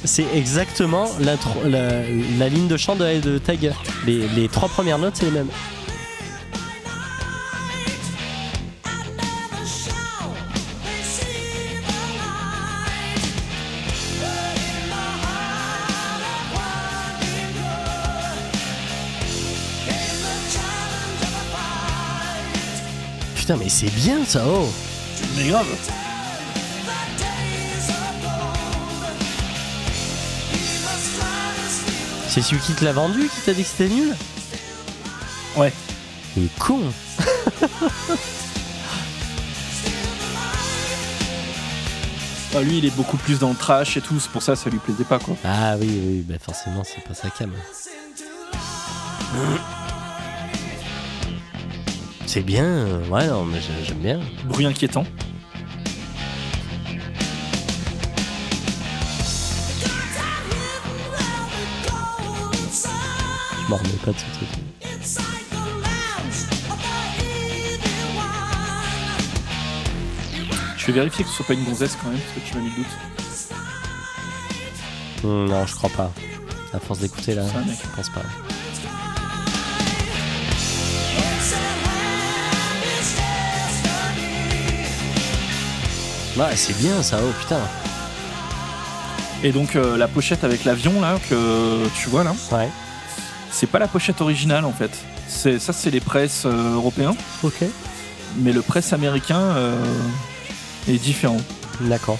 C'est exactement la, la ligne de chant de, de Tiger. Les, les trois premières notes, c'est les mêmes. Putain, mais c'est bien ça, oh Mais grave. C'est celui qui te l'a vendu qui t'a dit que c'était nul? Ouais. Est con Ah, lui, il est beaucoup plus dans le trash et tout. C'est pour ça, ça lui plaisait pas, quoi. Ah oui, oui, bah forcément, c'est pas sa cam. C'est bien, ouais, non, mais j'ai- j'aime bien. Bruit inquiétant. Je m'en remets pas de ce truc. Je vais vérifier que ce soit pas une gonzesse quand même, parce que tu m'as mis le doute. Hum, non, je crois pas. À force d'écouter là, je pense pas. Ouais, c'est bien ça, oh putain. Et donc, euh, la pochette avec l'avion, là, que tu vois là, Ouais, c'est pas la pochette originale en fait. C'est, ça, c'est les presses euh, européens, ok. mais le presse américain euh, est différent. D'accord.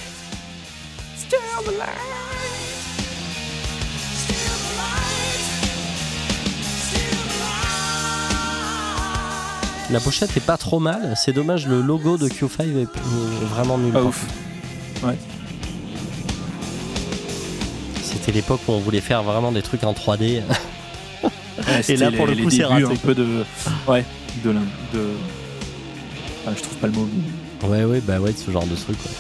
La pochette est pas trop mal, c'est dommage, le logo de Q5 est vraiment nul. Pas par ouf. contre. C'était l'époque où on voulait faire vraiment des trucs en 3D. Ouais, c'était là, pour les- le coup, c'est raté, un peu de. Ouais, de. de... Ah, je trouve pas le mot. Ouais, ouais, bah ouais, ce genre de truc. ouais.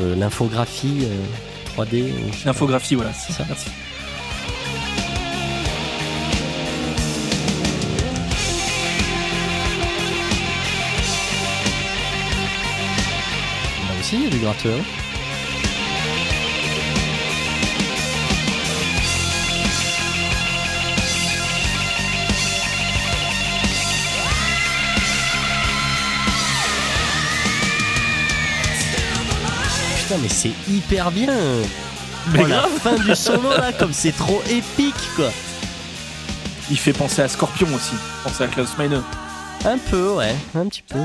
Euh, L'infographie euh, 3D. euh, pas. L'infographie, voilà. C'est ça. Merci. Là aussi, il y a du gratteux. Putain, mais c'est hyper bien! Mais oh, la fin du solo là, comme c'est trop épique quoi! Il fait penser à Scorpion aussi. Penser à Klaus Meine. Un peu, ouais, un petit peu.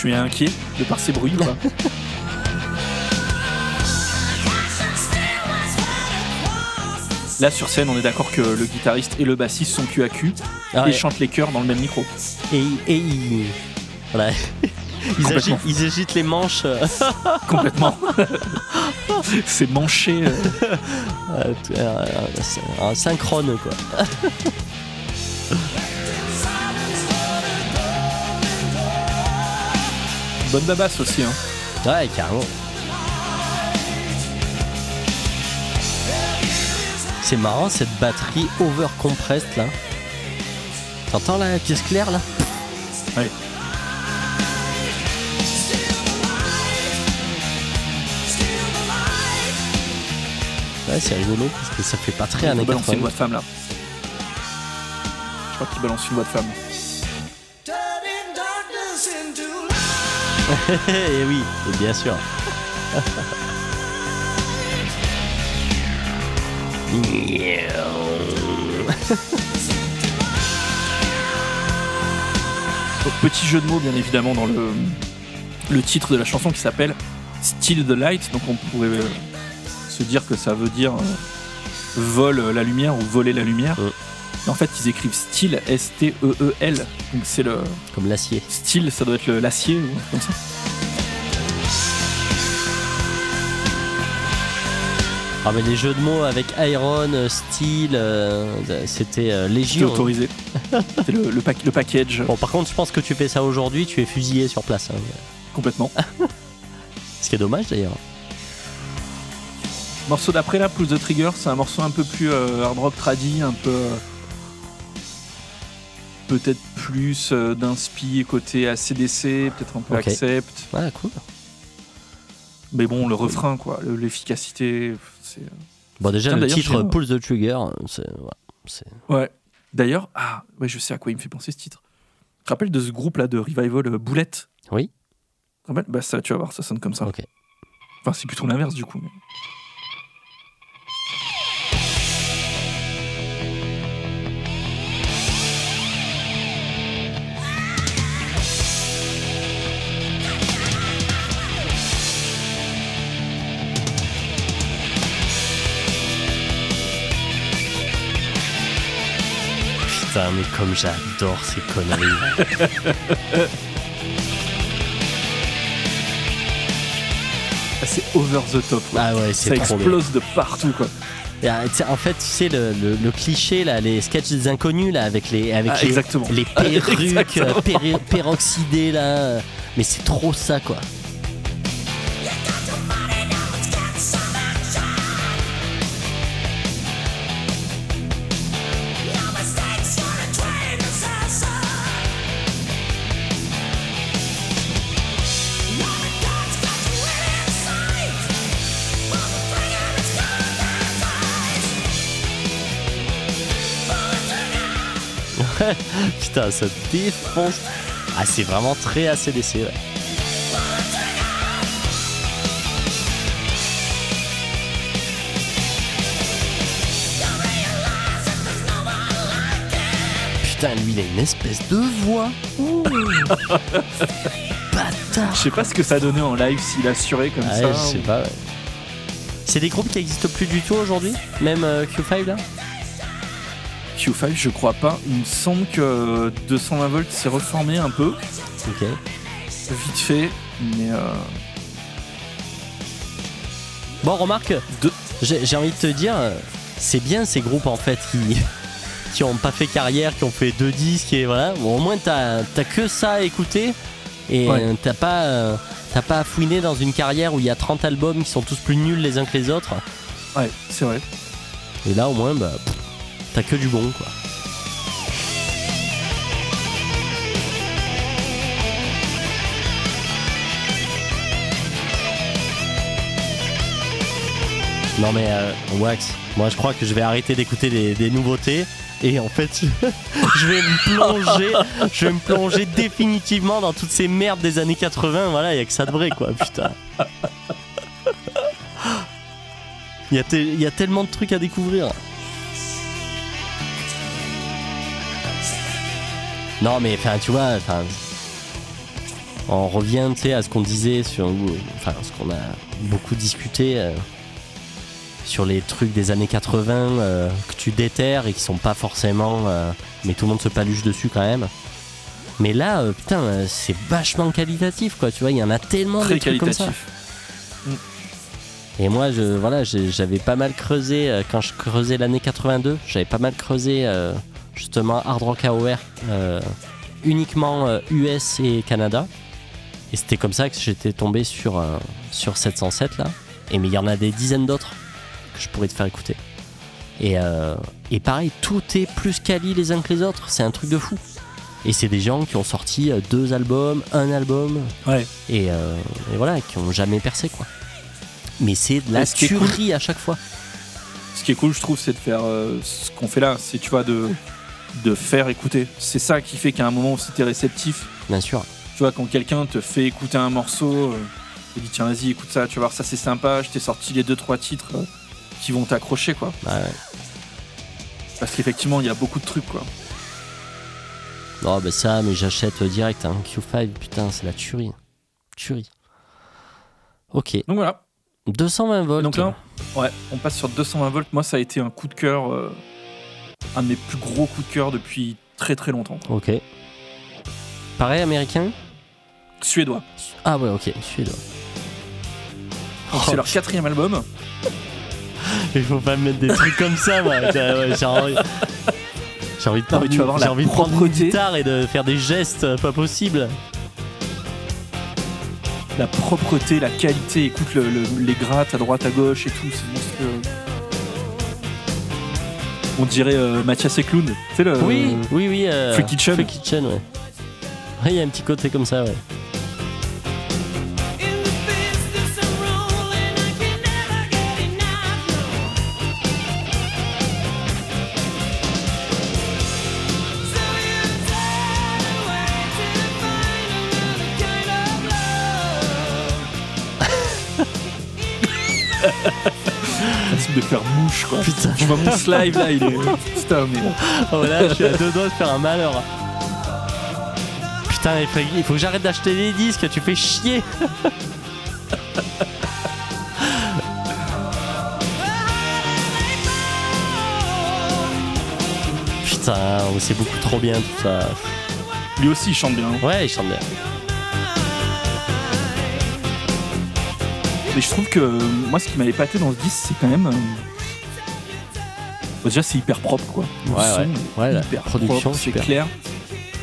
Tu es inquiet de par ces bruits ou pas Là sur scène, on est d'accord que le guitariste et le bassiste sont cul à cul Ah et ouais. chantent les chœurs dans le même micro. Et, et ils. Voilà. Ils Complètement. agitent, ils agitent les manches euh, Complètement. C'est manché. euh, euh, euh, euh, synchrone quoi. Bonne babasse aussi. Hein. Ouais, carrément. C'est marrant cette batterie overcompressed là. T'entends la pièce claire là? Ouais. Ouais, c'est rigolo parce que ça fait pas très Il années balance une 80. voix de femme là. Je crois qu'il balance une voix de femme. Eh oui, et bien sûr. Donc, petit jeu de mots, bien évidemment, dans le, le titre de la chanson qui s'appelle Steal the Light. Donc, on pourrait euh, se dire que ça veut dire euh, vole la lumière ou voler la lumière. Mm. En fait, ils écrivent Steal, S-T-E-E-L. Donc, c'est le Comme l'acier. style, ça doit être le- l'acier ou comme ça. Ah mais les jeux de mots avec Iron, euh, Steel, euh, c'était euh, légion. autorisé. c'est le, le, pack- le package Bon par contre je pense que tu fais ça aujourd'hui, tu es fusillé sur place. hein. complètement. Ce qui est dommage d'ailleurs. morceau d'après là, Pull the Trigger, c'est un morceau un peu plus euh, hard rock tradi, un peu. Euh, peut-être plus euh, d'inspi côté ACDC, peut-être un peu accept. Ah cool. Mais bon, le refrain, quoi, le- l'efficacité, c'est. Bon déjà le titre Pull the Trigger, c'est... Ouais. D'ailleurs, ah, ouais, je sais à quoi il me fait penser ce titre. Tu te rappelles de ce groupe là de revival euh, Boulette? Oui. Bah ça, tu vas voir, ça sonne comme ça. Ok. Enfin, c'est plutôt l'inverse du coup. mais- Putain mais comme j'adore ces conneries. Ah, c'est over the top. quoi. ah ouais ça c'est bien. explose de partout quoi. Euh, en fait tu sais le, le- le cliché là, les sketchs des inconnus là avec les avec Ah, les, les perruques euh, là. Mais c'est trop ça quoi. Putain, ça défonce. Ah, c'est vraiment très ACDC, ouais. Putain, lui, il a une espèce de voix. Bâtard. Je sais pas ce que ça donnait en live s'il assurait comme Ah, ça. je sais ou- pas, ouais. C'est des groupes qui existent plus du tout aujourd'hui Même euh, Q5 là? Q5, je crois pas. Il me semble que 220 volts s'est reformé un peu, Ok. vite fait, mais euh, Bon, remarque, De- j'ai envie de te dire, c'est bien ces groupes en fait qui qui ont pas fait carrière, qui ont fait deux disques et voilà. Bon, au moins t'as t'as que ça à écouter et Ouais. euh, t'as pas euh, t'as pas à fouiner dans une carrière où il y a 30 albums qui sont tous plus nuls les uns que les autres. ouais, c'est vrai. Et là au moins bah t'as que du bon quoi. Non mais euh, Wax, moi je crois que je vais arrêter d'écouter des, nouveautés et en fait je vais me plonger, je vais me plonger définitivement dans toutes ces merdes des années 80. Voilà, il y a que ça de vrai quoi, putain. Il y a tellement de trucs à découvrir. Non mais enfin tu vois, enfin on revient tu sais à ce qu'on disait sur enfin ce qu'on a beaucoup discuté euh, sur les trucs des années 80 euh, que tu déterres et qui sont pas forcément euh, mais tout le monde se paluche dessus quand même. Mais là putain c'est vachement qualitatif quoi, tu vois, il y en a tellement Très de trucs comme ça. Et moi, je, voilà, j'avais pas mal creusé quand je creusais l'année 82. J'avais pas mal creusé euh, justement Hard Rock AOR, euh, uniquement euh, US et Canada. Et c'était comme ça que j'étais tombé sur, euh, sur 707 là. Et mais il y en a des dizaines d'autres que je pourrais te faire écouter. Et, euh, et pareil, tout est plus quali les uns que les autres. C'est un truc de fou. Et c'est des gens qui ont sorti euh, deux albums, un album, Ouais. et, euh, et voilà, qui ont jamais percé quoi. Mais c'est de la ce cool- tuerie à chaque fois. Ce qui est cool, je trouve, c'est de faire euh, ce qu'on fait là. C'est, tu vois, de, de faire écouter. C'est ça qui fait qu'à un moment aussi, t'es réceptif. Bien sûr. Tu vois, quand quelqu'un te fait écouter un morceau, euh, te dit tiens, vas-y, écoute ça, tu vas voir, ça c'est sympa, je t'ai sorti les deux trois titres qui vont t'accrocher, quoi. Ouais, ouais. Parce qu'effectivement, il y a beaucoup de trucs, quoi. Non, bah ça, mais j'achète direct. Hein. Q5, putain, c'est la tuerie. Tuerie. Ok. Donc voilà. 220 volts. Donc là, ouais, on passe sur 220 volts. Moi, ça a été un coup de cœur, euh, un de mes plus gros coups de cœur depuis très très longtemps. quoi. Ok. Pareil, américain? Suédois. Ah ouais, ok, suédois. Donc, Oh, c'est leur quatrième album. Il faut pas me mettre des trucs comme ça, moi. J'ai envie... J'ai envie de Non, prendre, tu la envie de prendre une guitare et de faire des gestes euh, pas possibles. La propreté, la qualité, écoute le- le- les grattes à droite, à gauche et tout, c'est monstrueux. On dirait euh, Mathias Eklund. Tu sais le. oui, oui, oui. euh, Free Kitchen. Free Kitchen, ouais. Ouais, il y a un petit côté comme ça, ouais. Mouche quoi. Putain. Je vois mon slide là, il est. Putain, mais. Oh là, je suis à deux doigts de faire un malheur. Putain, il faut, il faut que j'arrête d'acheter les disques, tu fais chier. Putain, c'est beaucoup trop bien tout ça. Lui aussi il chante bien. hein. Ouais, il chante bien. Mais je trouve que moi ce qui m'avait épaté dans ce disque, c'est quand même. euh, déjà c'est hyper propre quoi. Le Ouais, son ouais. est Ouais, la hyper production, propre, c'est clair.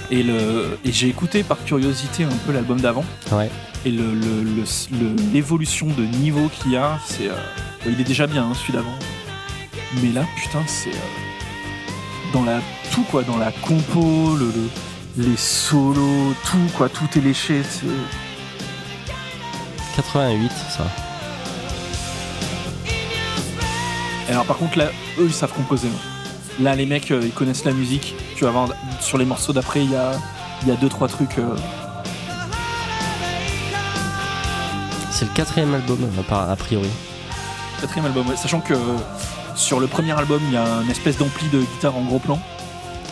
Et, le, et j'ai écouté par curiosité un peu l'album d'avant. Ouais. Et le- le- le- le- l'évolution de niveau qu'il y a, c'est. euh, il est déjà bien hein, celui d'avant. Mais là, putain, c'est. euh, dans la. Tout quoi, dans la compo, le, le- les solos, tout quoi, tout est léché. C'est. 88, ça. Alors par contre là, eux ils savent composer. hein. Là les mecs euh, ils connaissent la musique. Tu vas voir sur les morceaux d'après il y a y a deux trois trucs. euh, C'est le quatrième album, a par- a priori. quatrième album. ouais. Sachant que euh, sur le premier album il y a une espèce d'ampli de guitare en gros plan.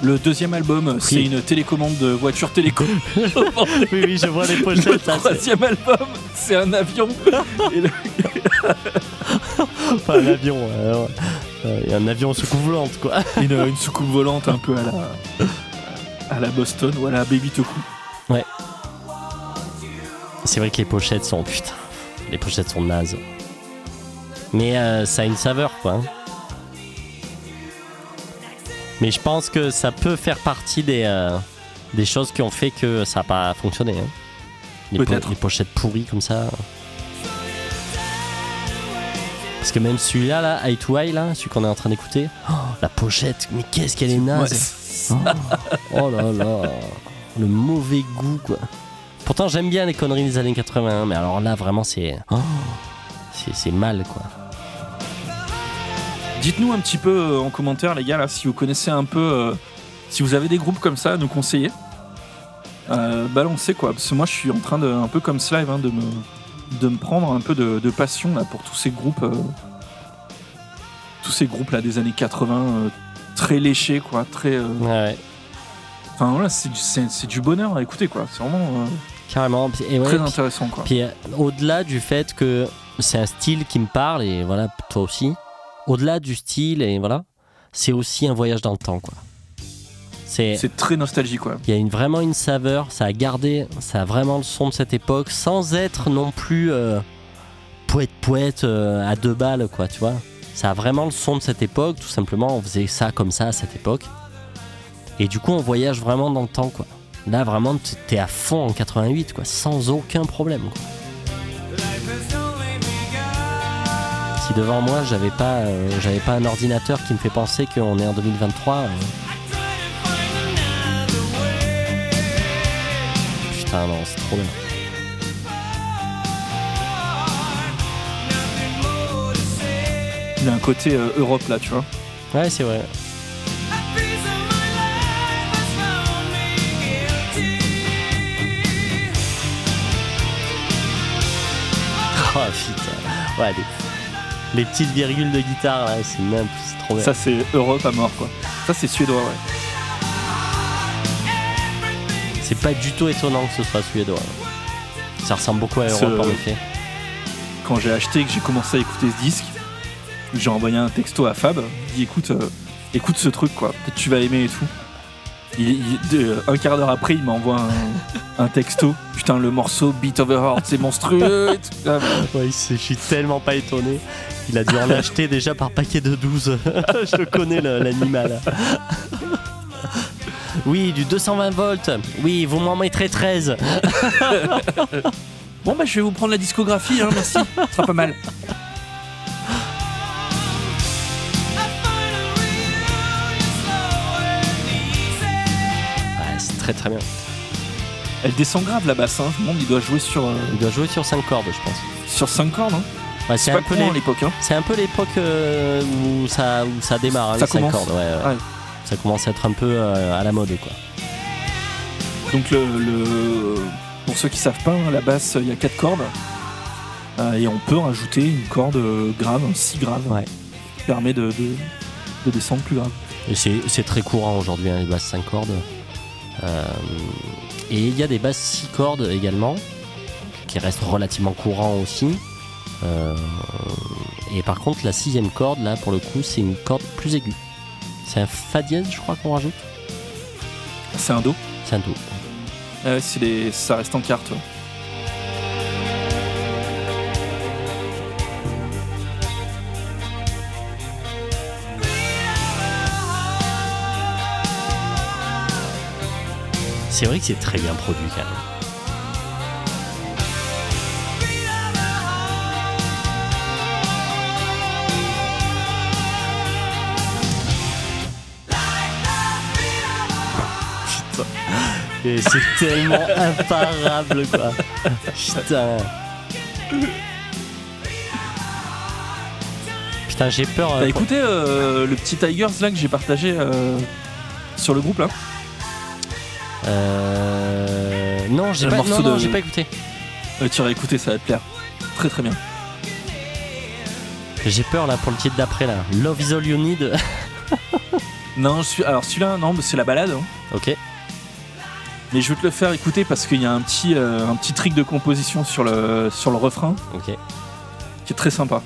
Le deuxième album c'est une télécommande de voiture télécom. oui, oui, je vois les le pochettes. ça, c'est- troisième album c'est un avion. Et le- Pas un avion. ouais, ouais. Euh, Il y a un avion sous volante, quoi. une, une soucoupe volante un peu à la à la Boston ou à la Baby Toku. C'est vrai que les pochettes sont. Putain, les pochettes sont nazes. Mais euh, ça a une saveur, quoi. hein. Mais je pense que ça peut faire partie des, euh, des choses qui ont fait que ça n'a pas fonctionné. hein. Les, po- les pochettes pourries comme ça. Parce que même celui-là, là, Eye to Eye, là, celui qu'on est en train d'écouter, oh, la pochette, mais qu'est-ce qu'elle est naze! Oh là là, le mauvais goût quoi. Pourtant j'aime bien les conneries des années 80, mais alors là vraiment c'est oh, c'est c'est mal quoi. Dites-nous un petit peu euh, en commentaire, les gars, là, si vous connaissez un peu, euh, si vous avez des groupes comme ça à nous conseiller. Euh, balancez quoi, parce que moi je suis en train de, un peu comme Slive, hein, de, me, de me prendre un peu de, de passion là, pour tous ces groupes, euh, tous ces groupes là des années 80, euh, très léchés quoi, très. Ouais, Enfin voilà, c'est du, c'est- c'est du bonheur à écouter quoi, c'est vraiment carrément. Et ouais, très intéressant quoi. Puis au-delà du fait que c'est un style qui me parle et voilà toi aussi. Au-delà du style et voilà, c'est aussi un voyage dans le temps quoi. C'est très nostalgique quoi. Il y a une, vraiment une saveur, ça a gardé, ça a vraiment le son de cette époque, sans être non plus euh, poète poète euh, à deux balles, quoi, tu vois. Ça a vraiment le son de cette époque, tout simplement, on faisait ça comme ça à cette époque. Et du coup, on voyage vraiment dans le temps, quoi. Là, vraiment, t'es à fond en 88, quoi, sans aucun problème. quoi. Si devant moi, j'avais pas, euh, j'avais pas un ordinateur qui me fait penser qu'on est en 2023. euh, Putain, non, c'est trop bien. Il a un côté euh, Europe là, tu vois. Ouais, c'est vrai. Oh putain. Ouais, les petites virgules de guitare là, c'est c'est trop bien. Ça, c'est Europe à mort, quoi. Ça, c'est suédois, ouais. C'est pas du tout étonnant que ce soit suédois. Ça ressemble beaucoup à Europe en effet. Quand j'ai acheté et que j'ai commencé à écouter ce disque, j'ai envoyé un texto à Fab. Dit écoute, euh, écoute ce truc, quoi. Peut-être tu vas aimer et tout. Il, il- de- un quart d'heure après, il m'envoie un, un texto. Putain, le morceau Beat of the Heart, c'est monstrueux. Ah, Ouais, je suis tellement pas étonné. Il a dû en acheter déjà par paquet de 12. je connais l'animal. Oui, du 220 volts. Oui, vous m'en mettrez 13. Bon, bah, je vais vous prendre la discographie, hein, merci. Ce sera pas mal. Très très bien. Elle descend grave la basse, hein. Je me demande, il doit jouer sur, euh, Il doit jouer sur 5 cordes, je pense. sur 5 cordes. Hein. Ouais, C'est c'est pas un peu à l'époque. Hein. C'est un peu l'époque euh, où, ça, où ça démarre, hein, Ça les cinq commence. cordes. ouais, ouais. Ouais. Ça commence à être un peu euh, à la mode. quoi. Donc le, le- pour ceux qui savent pas, hein, la basse, il y a quatre cordes. Euh, et on peut rajouter une corde euh, grave, un si grave, Ouais. qui permet de, de- de descendre plus grave. Et c'est c'est très courant aujourd'hui, hein, les basses 5 cordes. Euh, et il y a des basses 6 cordes également, qui restent relativement courants aussi. Euh, et par contre, la sixième corde, là, pour le coup, c'est une corde plus aiguë. C'est un fa dièse, je crois qu'on rajoute. C'est un do. C'est un do. Ouais, c'est les- ça reste en carte. ouais. C'est vrai que c'est très bien produit quand même. Putain. Et c'est tellement imparable quoi. Putain. Putain, j'ai peur. euh, T'as écouté euh, le petit Tigers là que j'ai partagé euh, sur le groupe là Euh... Non, j'ai pas, morceau non, non, de- j'ai pas écouté. euh, Tu vas écouter, ça va te plaire. Très très bien. J'ai peur là pour le titre d'après là. Love is all you need. Non, je suis... alors celui-là, non, mais c'est la balade. hein. ok. Mais je veux te le faire écouter parce qu'il y a un petit, euh, un petit trick de composition sur le, sur le refrain Ok. qui est très sympa.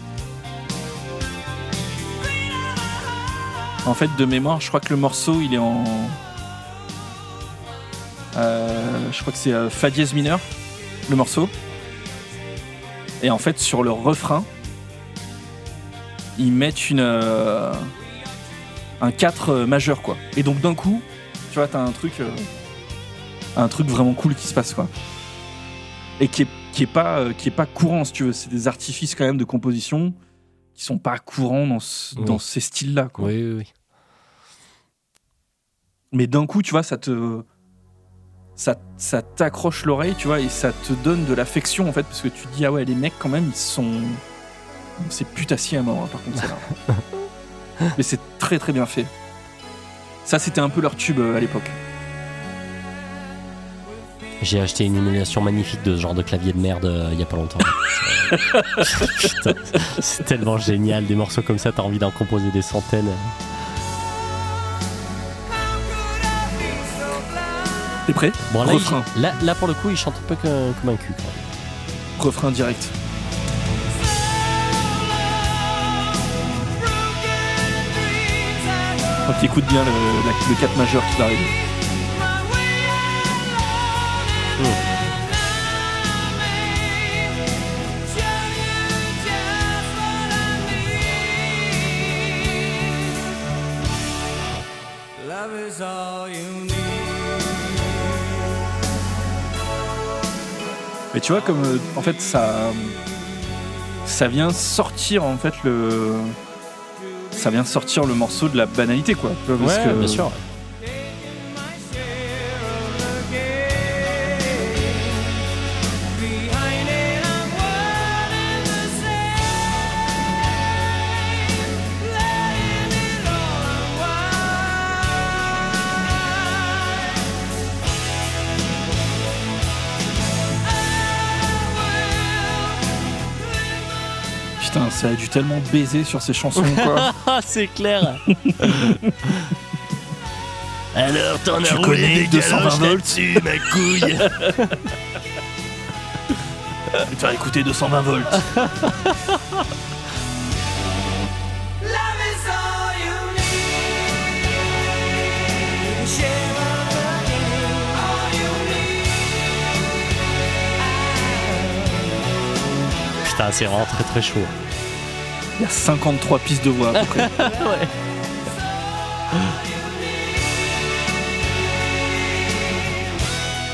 En fait, de mémoire, je crois que le morceau, il est en. Euh, je crois que c'est euh, Fa dièse mineur, le morceau. Et en fait, sur le refrain, ils mettent une. euh, un 4 euh, majeur, quoi. Et donc, d'un coup, tu vois, t'as un truc. euh, un truc vraiment cool qui se passe, quoi. Et qui est, qui est, pas, qui est pas courant, si tu veux. C'est des artifices, quand même, de composition qui sont pas courants dans, ce- Oui. dans ces styles-là, quoi. Oui, oui, oui. Mais d'un coup, tu vois, ça te. Ça, ça t'accroche l'oreille, tu vois, et ça te donne de l'affection, en fait, parce que tu te dis, ah ouais, les mecs, quand même, ils sont. C'est putassier à mort, hein, par contre, ça. Mais c'est très, très bien fait. Ça, c'était un peu leur tube euh, à l'époque. J'ai acheté une émulation magnifique de ce genre de clavier de merde euh, il y a pas longtemps. C'est tellement génial. Des morceaux comme ça, t'as envie d'en composer des centaines. T'es prêt Bon, là, Refrain. il- là, là, pour le coup, il chante un peu comme, comme un cul. Refrain direct. Que t'écoutes bien le, la- le 4 majeur qui va arriver. Mais tu vois, comme euh, en fait ça, ça vient sortir en fait le, ça vient sortir le morceau de la banalité quoi. Parce Ouais, que- bien sûr. Putain, ça a dû tellement baiser sur ces chansons quoi. Ah, c'est clair. Alors, t'en Tu connais 220 volts là-dessus, ma couille. Je vais te faire écouter 220 volts. Putain, c'est vraiment très très chaud. Il y a 53 pistes de voix à peu près.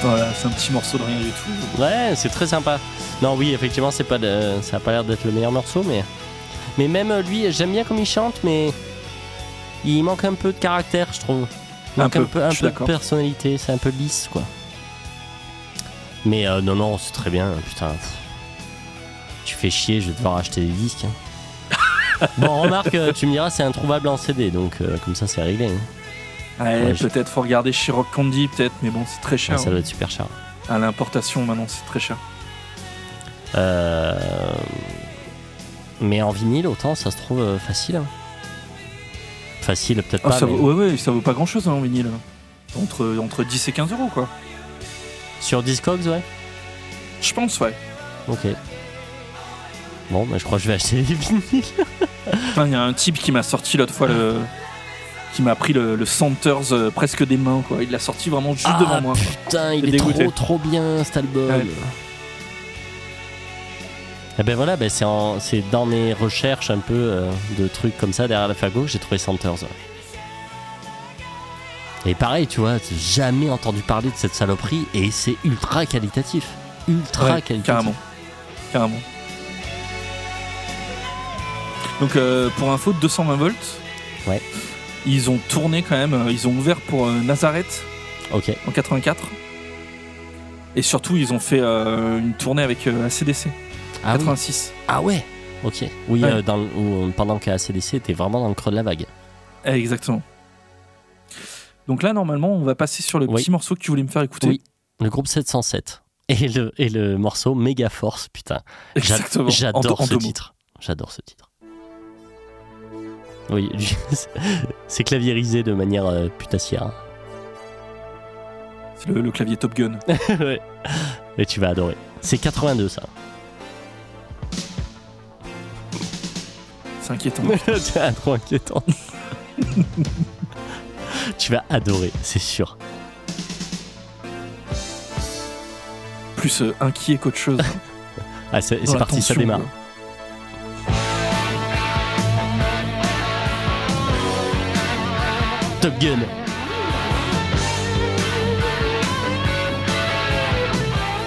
voilà, c'est un petit morceau de rien du tout. Ouais, c'est très sympa. Non, oui, effectivement, c'est pas le- ça a pas l'air d'être le meilleur morceau, mais mais même euh, lui, j'aime bien comme il chante, mais il manque un peu de caractère, je trouve. Il Un manque un peu, peu, un peu de personnalité, c'est un peu lisse, quoi. Mais euh, non, non, c'est très bien, putain. pff. Tu fais chier, je vais devoir acheter des disques. hein. bon, remarque, euh, tu me diras, c'est introuvable en CD, donc euh, comme ça, c'est réglé. hein. Ouais, peut-être faut regarder chez Rock Candy, peut-être, mais bon, c'est très cher. Ah, ça doit être super cher. À l'importation maintenant, c'est très cher. Euh, Mais en vinyle, autant ça se trouve euh, facile. hein. Facile, peut-être Ah, pas. ça mais vaut, ouais, ouais, ça vaut pas grand chose en vinyle. Entre, entre 10 et 15 euros, quoi. Sur Discogs, ouais. Je pense, ouais. Ok. Bon, bah, je crois que je vais acheter des vinyles. Putain, Il y a un type qui m'a sorti l'autre fois le. qui m'a pris le, le Centers euh, presque des mains, quoi. Il l'a sorti vraiment juste Ah, devant moi. quoi. Putain, il est dégoûté. trop trop bien cet album. Ouais. Et ben voilà, ben c'est en- c'est dans mes recherches un peu euh, de trucs comme ça derrière la fago que j'ai trouvé Centers. ouais. Et pareil, tu vois, j'ai jamais entendu parler de cette saloperie et c'est ultra qualitatif. Ultra Ouais, qualitatif. carrément. Carrément. Donc, euh, pour info, 220 volts. Ouais. Ils ont tourné quand même, euh, ils ont ouvert pour euh, Nazareth Ok. en 84. Et surtout, ils ont fait une tournée avec ACDC, Ah, oui. 86. Ah ouais Ok. Oui, Ouais. dans, où- pendant que ACDC était vraiment dans le creux de la vague. Exactement. Donc là, normalement, on va passer sur le Oui. petit morceau que tu voulais me faire écouter. Oui. Le groupe 707. Et le, et le morceau Mega Force, putain. Exactement. J'adore ce titre. J'adore ce titre. Oui, c'est claviérisé de manière euh, putassière. C'est le, le clavier Top Gun. ouais. Et tu vas adorer. C'est 82 ça. C'est inquiétant. C'est trop inquiétant. tu vas adorer, c'est sûr. Plus euh, inquiet qu'autre chose. Ah, c'est parti, ça démarre. Top Gun.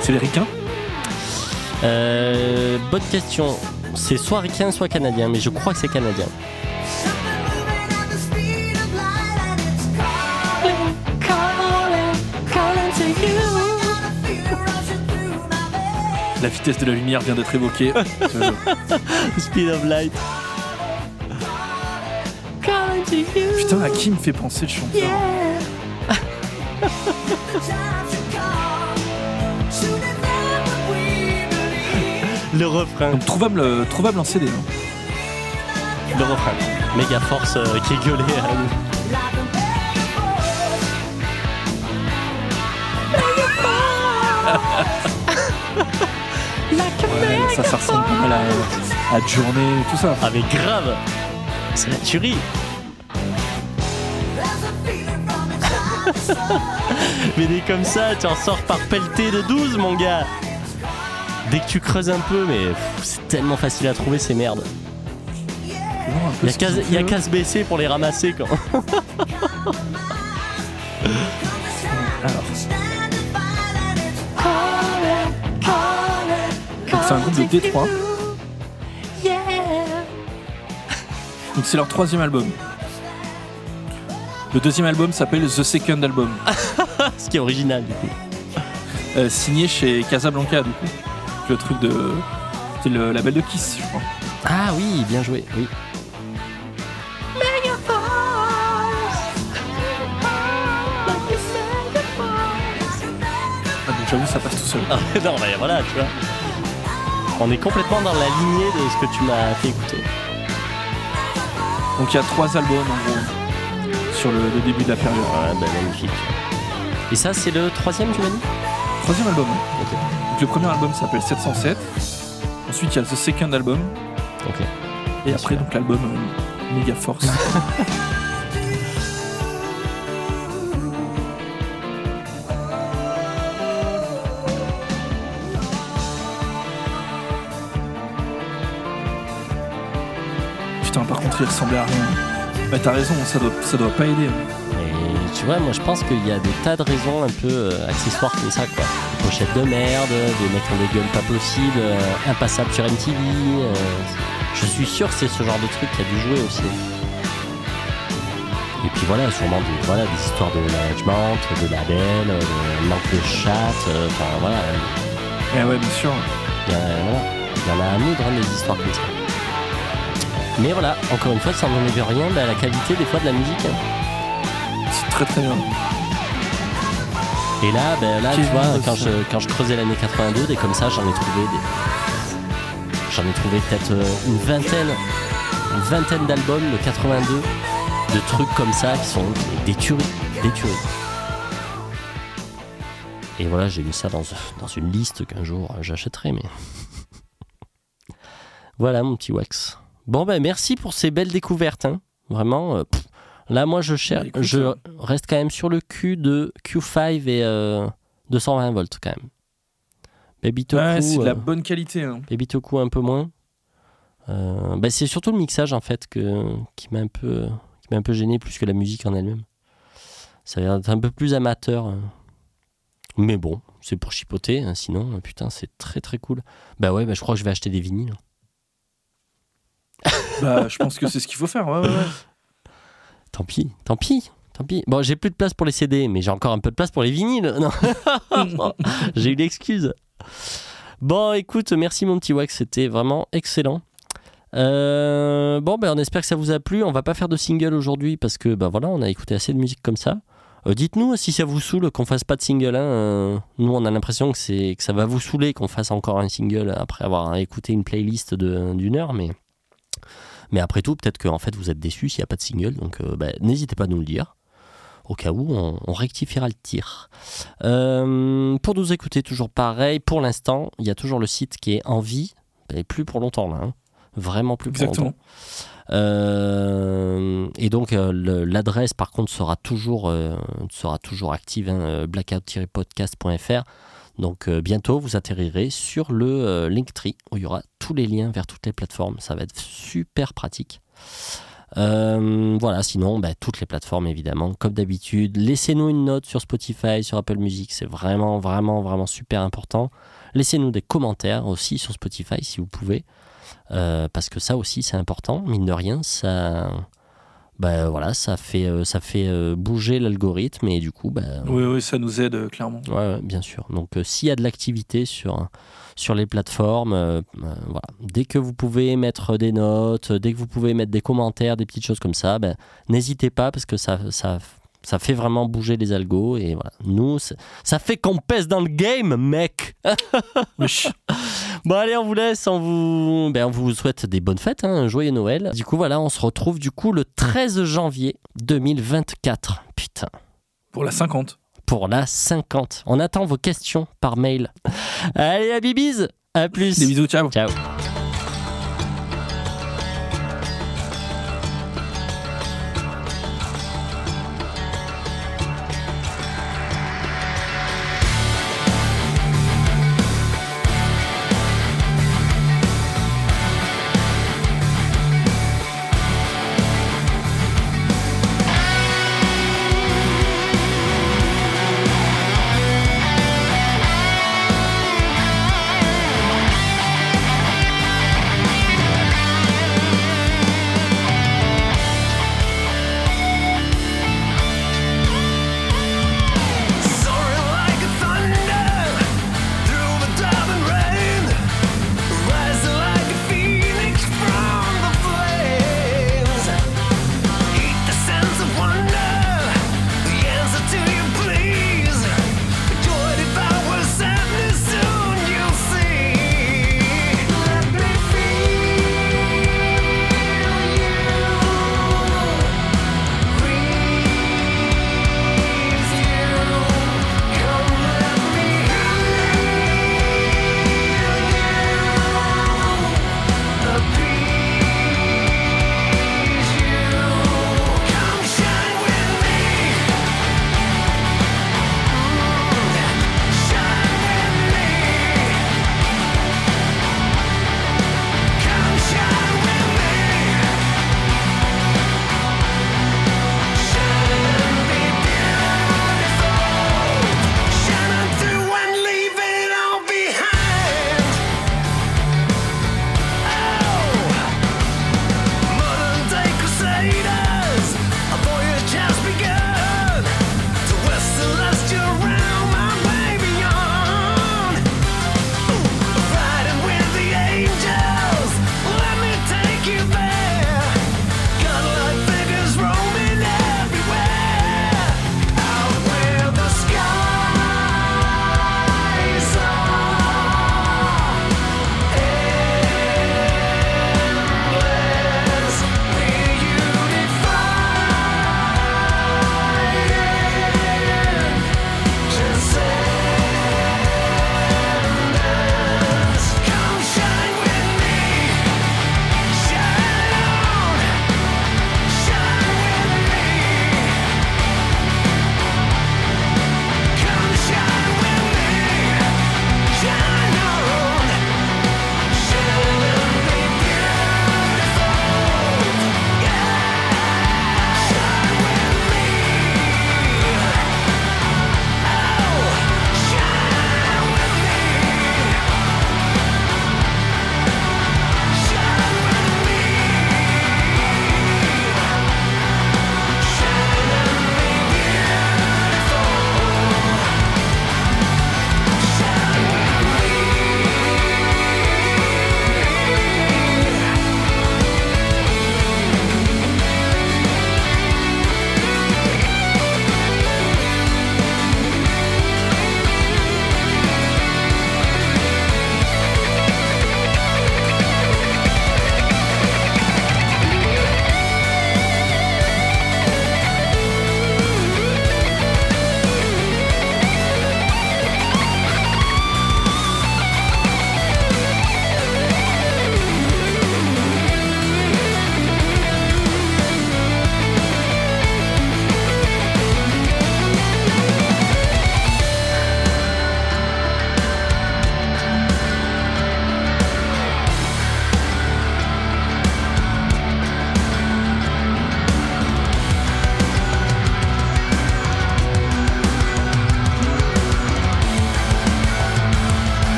C'est les ricains Euh, bonne question. C'est soit ricain, soit canadien, mais je crois que c'est canadien. La vitesse de la lumière vient d'être évoquée. Speed of Light. Putain, à qui me fait penser le chanteur Le refrain. Donc trouvable, euh, trouvable en CD. hein. Le refrain. Méga Force euh, qui est gueulé à nous. Ouais, ça, ça ressemble pas mal à, à Journée, tout ça. Ah mais grave C'est la tuerie Mais des comme ça, tu en sors par pelleté de 12 mon gars Dès que tu creuses un peu, mais c'est tellement facile à trouver ces merdes. Il y a qu'à fait, qu'à se baisser pour les ramasser quand. Alors, C'est un groupe de Détroit. Donc c'est leur troisième album. Le deuxième album s'appelle The Second Album, Ce qui est original, du coup. euh, signé chez Casablanca du coup. Le truc de, c'est le label de Kiss, je crois. Ah oui, bien joué, oui. Ah, donc j'avoue ça passe tout seul. Ah, non, mais voilà, tu vois. On est complètement dans la lignée de ce que tu m'as fait écouter. Donc il y a trois albums en gros sur le, le début de la période. Ouais, bah, magnifique. Et ça, c'est le troisième, tu m'as dit? Troisième album. Donc le premier album s'appelle 707. Ensuite il y a The Second Album. Et après donc l'album euh, Mega Force. Putain par contre il ressemblait à rien. Bah t'as raison, ça doit, ça doit pas aider. hein. Et tu vois, moi je pense qu'il y a des tas de raisons un peu euh, accessoires comme ça, quoi. Des pochettes de merde, des mecs qui ont des gueules pas possibles, euh, impassables sur MTV. euh, je suis sûr que c'est ce genre de truc qui a dû jouer aussi. Et puis voilà, sûrement des, voilà, des histoires de management, de label, de manque de chat, euh, enfin voilà. Eh ouais bien sûr. Il y, a- voilà, il y en a à moudre hein, des histoires comme ça. Mais voilà, encore une fois, ça n'enlève rien à la qualité des fois de la musique. C'est très très bien. Et là, ben là, tu vois, je, quand je creusais l'année 82, des comme ça, j'en ai trouvé des. J'en ai trouvé peut-être euh, une vingtaine, une vingtaine d'albums de 82, de trucs comme ça qui sont des tueries, des tueries. Et voilà, j'ai mis ça dans, dans une liste qu'un jour euh, j'achèterai, mais. voilà mon petit wax. Bon ben merci pour ces belles découvertes, hein. Vraiment. euh, là, moi, je cherche, Bah, je euh, reste quand même sur le cul de Q5 et euh, 220 volts quand même. Baby Toku, Ouais, c'est de la euh, bonne qualité. hein. Baby Toku un peu moins. Euh, bah, c'est surtout le mixage en fait que, qui m'a un peu qui m'a un peu gêné plus que la musique en elle-même. Ça a l'air d'être un peu plus amateur. euh. Mais bon, c'est pour chipoter, hein, sinon euh, putain, c'est très très cool. Bah ouais, bah, je crois que je vais acheter des vinyles. Bah je pense que c'est ce qu'il faut faire. Ouais, ouais, ouais. Tant pis, tant pis, tant pis. Bon, j'ai plus de place pour les CD, mais j'ai encore un peu de place pour les vinyles. Non, j'ai eu l'excuse. Bon, écoute, merci mon petit Wax, c'était vraiment excellent. Euh, bon, ben, on espère que ça vous a plu. On va pas faire de single aujourd'hui parce que, ben voilà, on a écouté assez de musique comme ça. Euh, Dites-nous si ça vous saoule qu'on fasse pas de single. hein. Euh, nous, on a l'impression que c'est que ça va vous saouler qu'on fasse encore un single après avoir écouté une playlist de- d'une heure, mais mais après tout, peut-être que en fait vous êtes déçus s'il n'y a pas de single. Donc, euh, ben, n'hésitez pas à nous le dire. Au cas où, on, on rectifiera le tir. Euh, pour nous écouter, toujours pareil. Pour l'instant, il y a toujours le site qui est en vie, et plus pour longtemps là. hein. Vraiment plus pour Exactement. longtemps. Euh, et donc euh, l'adresse par contre sera toujours, euh, sera toujours active, hein, blackout-podcast.fr. Donc euh, bientôt vous atterrirez sur le euh, Linktree où il y aura tous les liens vers toutes les plateformes. Ça va être super pratique. Euh, voilà, sinon bah, toutes les plateformes évidemment, comme d'habitude. Laissez-nous une note sur Spotify, sur Apple Music, c'est vraiment, vraiment, vraiment super important. Laissez-nous des commentaires aussi sur Spotify si vous pouvez. Parce que ça aussi c'est important, mine de rien, ça, bah, voilà, ça fait, euh, ça fait euh, bouger l'algorithme et du coup, bah, Oui, oui, ça nous aide euh, clairement. ouais, ouais, bien sûr. Donc s'il y a de l'activité sur, sur les plateformes, euh, euh, voilà. dès que vous pouvez mettre des notes, dès que vous pouvez mettre des commentaires, des petites choses comme ça, ben, n'hésitez pas parce que ça, ça, ça fait vraiment bouger les algos et voilà. Nous, ça fait qu'on pèse dans le game, mec. Bon allez, on vous laisse, on vous, ben, on vous souhaite des bonnes fêtes, hein, un joyeux Noël. Du coup voilà, on se retrouve du coup le 13 janvier 2024. Putain, Pour la 50. pour la 50. On attend vos questions par mail. Allez, à bibise, à plus. Des bisous, ciao. Ciao.